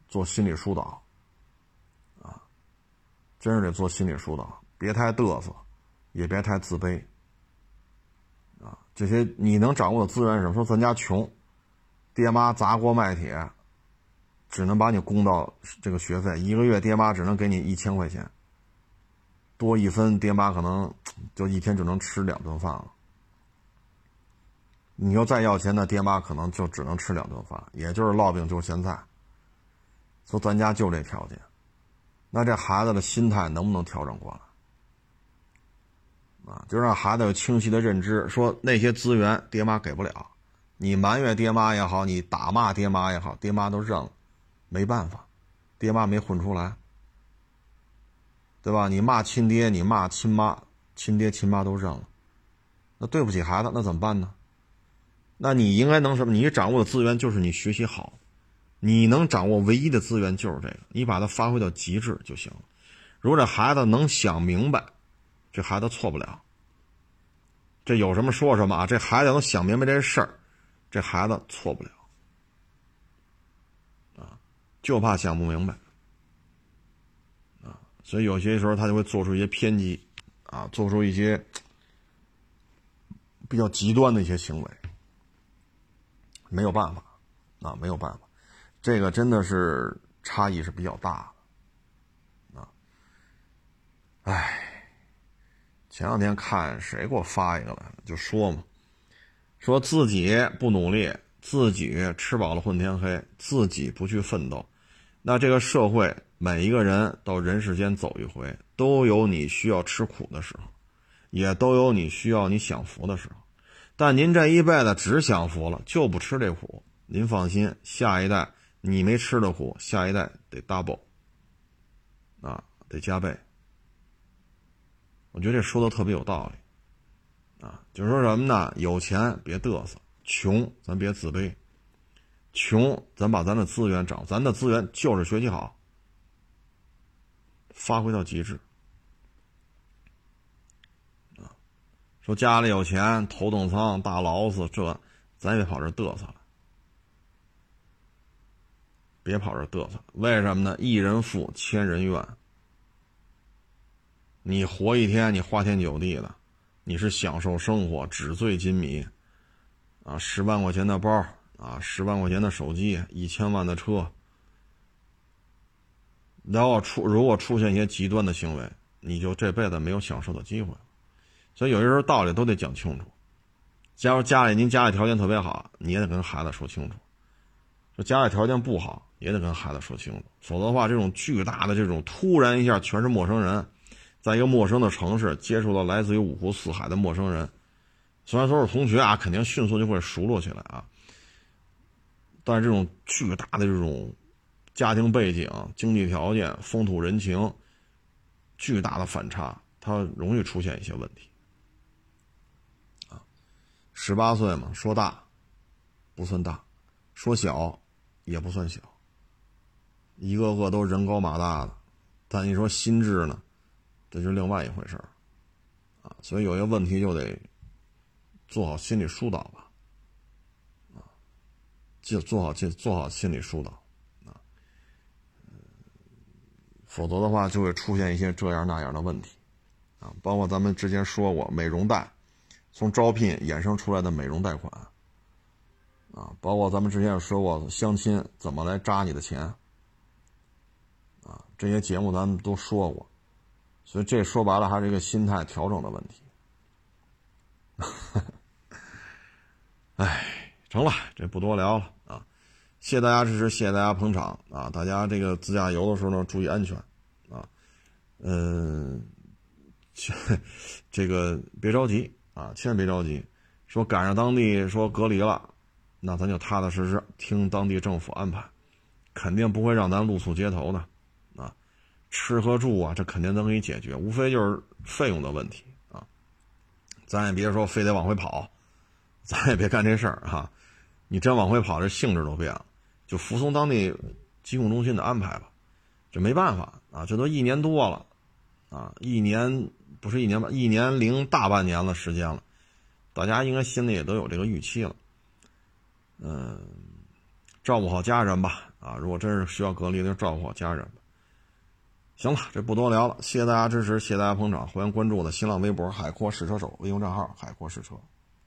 Speaker 1: 做心理疏导，啊，真是得做心理疏导，别太嘚瑟，也别太自卑，啊，这些你能掌握的资源是什么？说咱家穷。爹妈砸锅卖铁，只能把你供到这个学费，一个月爹妈只能给你一千块钱，多一分爹妈可能就一天就能吃两顿饭了。你要再要钱，那爹妈可能就只能吃两顿饭，也就是烙饼就咸菜。说咱家就这条件，那这孩子的心态能不能调整过来？啊，就让孩子有清晰的认知，说那些资源爹妈给不了。你埋怨爹妈也好，你打骂爹妈也好，爹妈都认了，没办法，爹妈没混出来，对吧？你骂亲爹，你骂亲妈，亲爹亲妈都认了，那对不起孩子，那怎么办呢？那你应该能什么？你掌握的资源就是你学习好，你能掌握唯一的资源就是这个，你把它发挥到极致就行了。如果这孩子能想明白，这孩子错不了。这有什么说什么啊？这孩子能想明白这事儿。这孩子错不了，啊，就怕想不明白，啊，所以有些时候他就会做出一些偏激，啊，做出一些比较极端的一些行为，没有办法，啊，没有办法，这个真的是差异是比较大的，啊，哎，前两天看谁给我发一个来就说嘛。说自己不努力，自己吃饱了混天黑，自己不去奋斗，那这个社会每一个人到人世间走一回，都有你需要吃苦的时候，也都有你需要你享福的时候。但您这一辈子只享福了，就不吃这苦，您放心，下一代你没吃的苦，下一代得 double，啊，得加倍。我觉得这说的特别有道理。啊，就说什么呢？有钱别嘚瑟，穷咱别自卑，穷咱把咱的资源找，咱的资源就是学习好，发挥到极致。说家里有钱，头等舱、大劳斯，这咱别跑这嘚瑟了，别跑这嘚瑟。为什么呢？一人富，千人怨。你活一天，你花天酒地的。你是享受生活，纸醉金迷，啊，十万块钱的包，啊，十万块钱的手机，一千万的车，然后出如果出现一些极端的行为，你就这辈子没有享受的机会了。所以有些时候道理都得讲清楚。假如家里您家里条件特别好，你也得跟孩子说清楚；说家里条件不好，也得跟孩子说清楚。否则的话，这种巨大的这种突然一下全是陌生人。在一个陌生的城市接触到来自于五湖四海的陌生人，虽然说是同学啊，肯定迅速就会熟络起来啊。但是这种巨大的这种家庭背景、经济条件、风土人情，巨大的反差，它容易出现一些问题。十八岁嘛，说大不算大，说小也不算小。一个个都人高马大的，但你说心智呢，这就另外一回事儿。啊，所以有些问题就得做好心理疏导吧。啊就做好心做好心理疏导，啊，否则的话就会出现一些这样那样的问题，啊，包括咱们之前说过美容贷，从招聘衍生出来的美容贷款，啊，包括咱们之前也说过相亲怎么来扎你的钱，啊，这些节目咱们都说过，所以这说白了还是一个心态调整的问题。哎。成了，这不多聊了啊！谢谢大家支持，谢谢大家捧场啊！大家这个自驾游的时候呢，注意安全啊！嗯，这个别着急啊，千万别着急。说赶上当地说隔离了，那咱就踏踏实实听当地政府安排，肯定不会让咱露宿街头的啊！吃喝住啊，这肯定能给你解决，无非就是费用的问题啊！咱也别说非得往回跑，咱也别干这事儿哈。你真往回跑，这性质都变了，就服从当地疾控中心的安排吧，这没办法啊，这都一年多了，啊，一年不是一年半，一年零大半年的时间了，大家应该心里也都有这个预期了，嗯，照顾好家人吧，啊，如果真是需要隔离，就照顾好家人。行了，这不多聊了，谢谢大家支持，谢谢大家捧场，欢迎关注我的新浪微博“海阔试车手”微信账号“海阔试车”。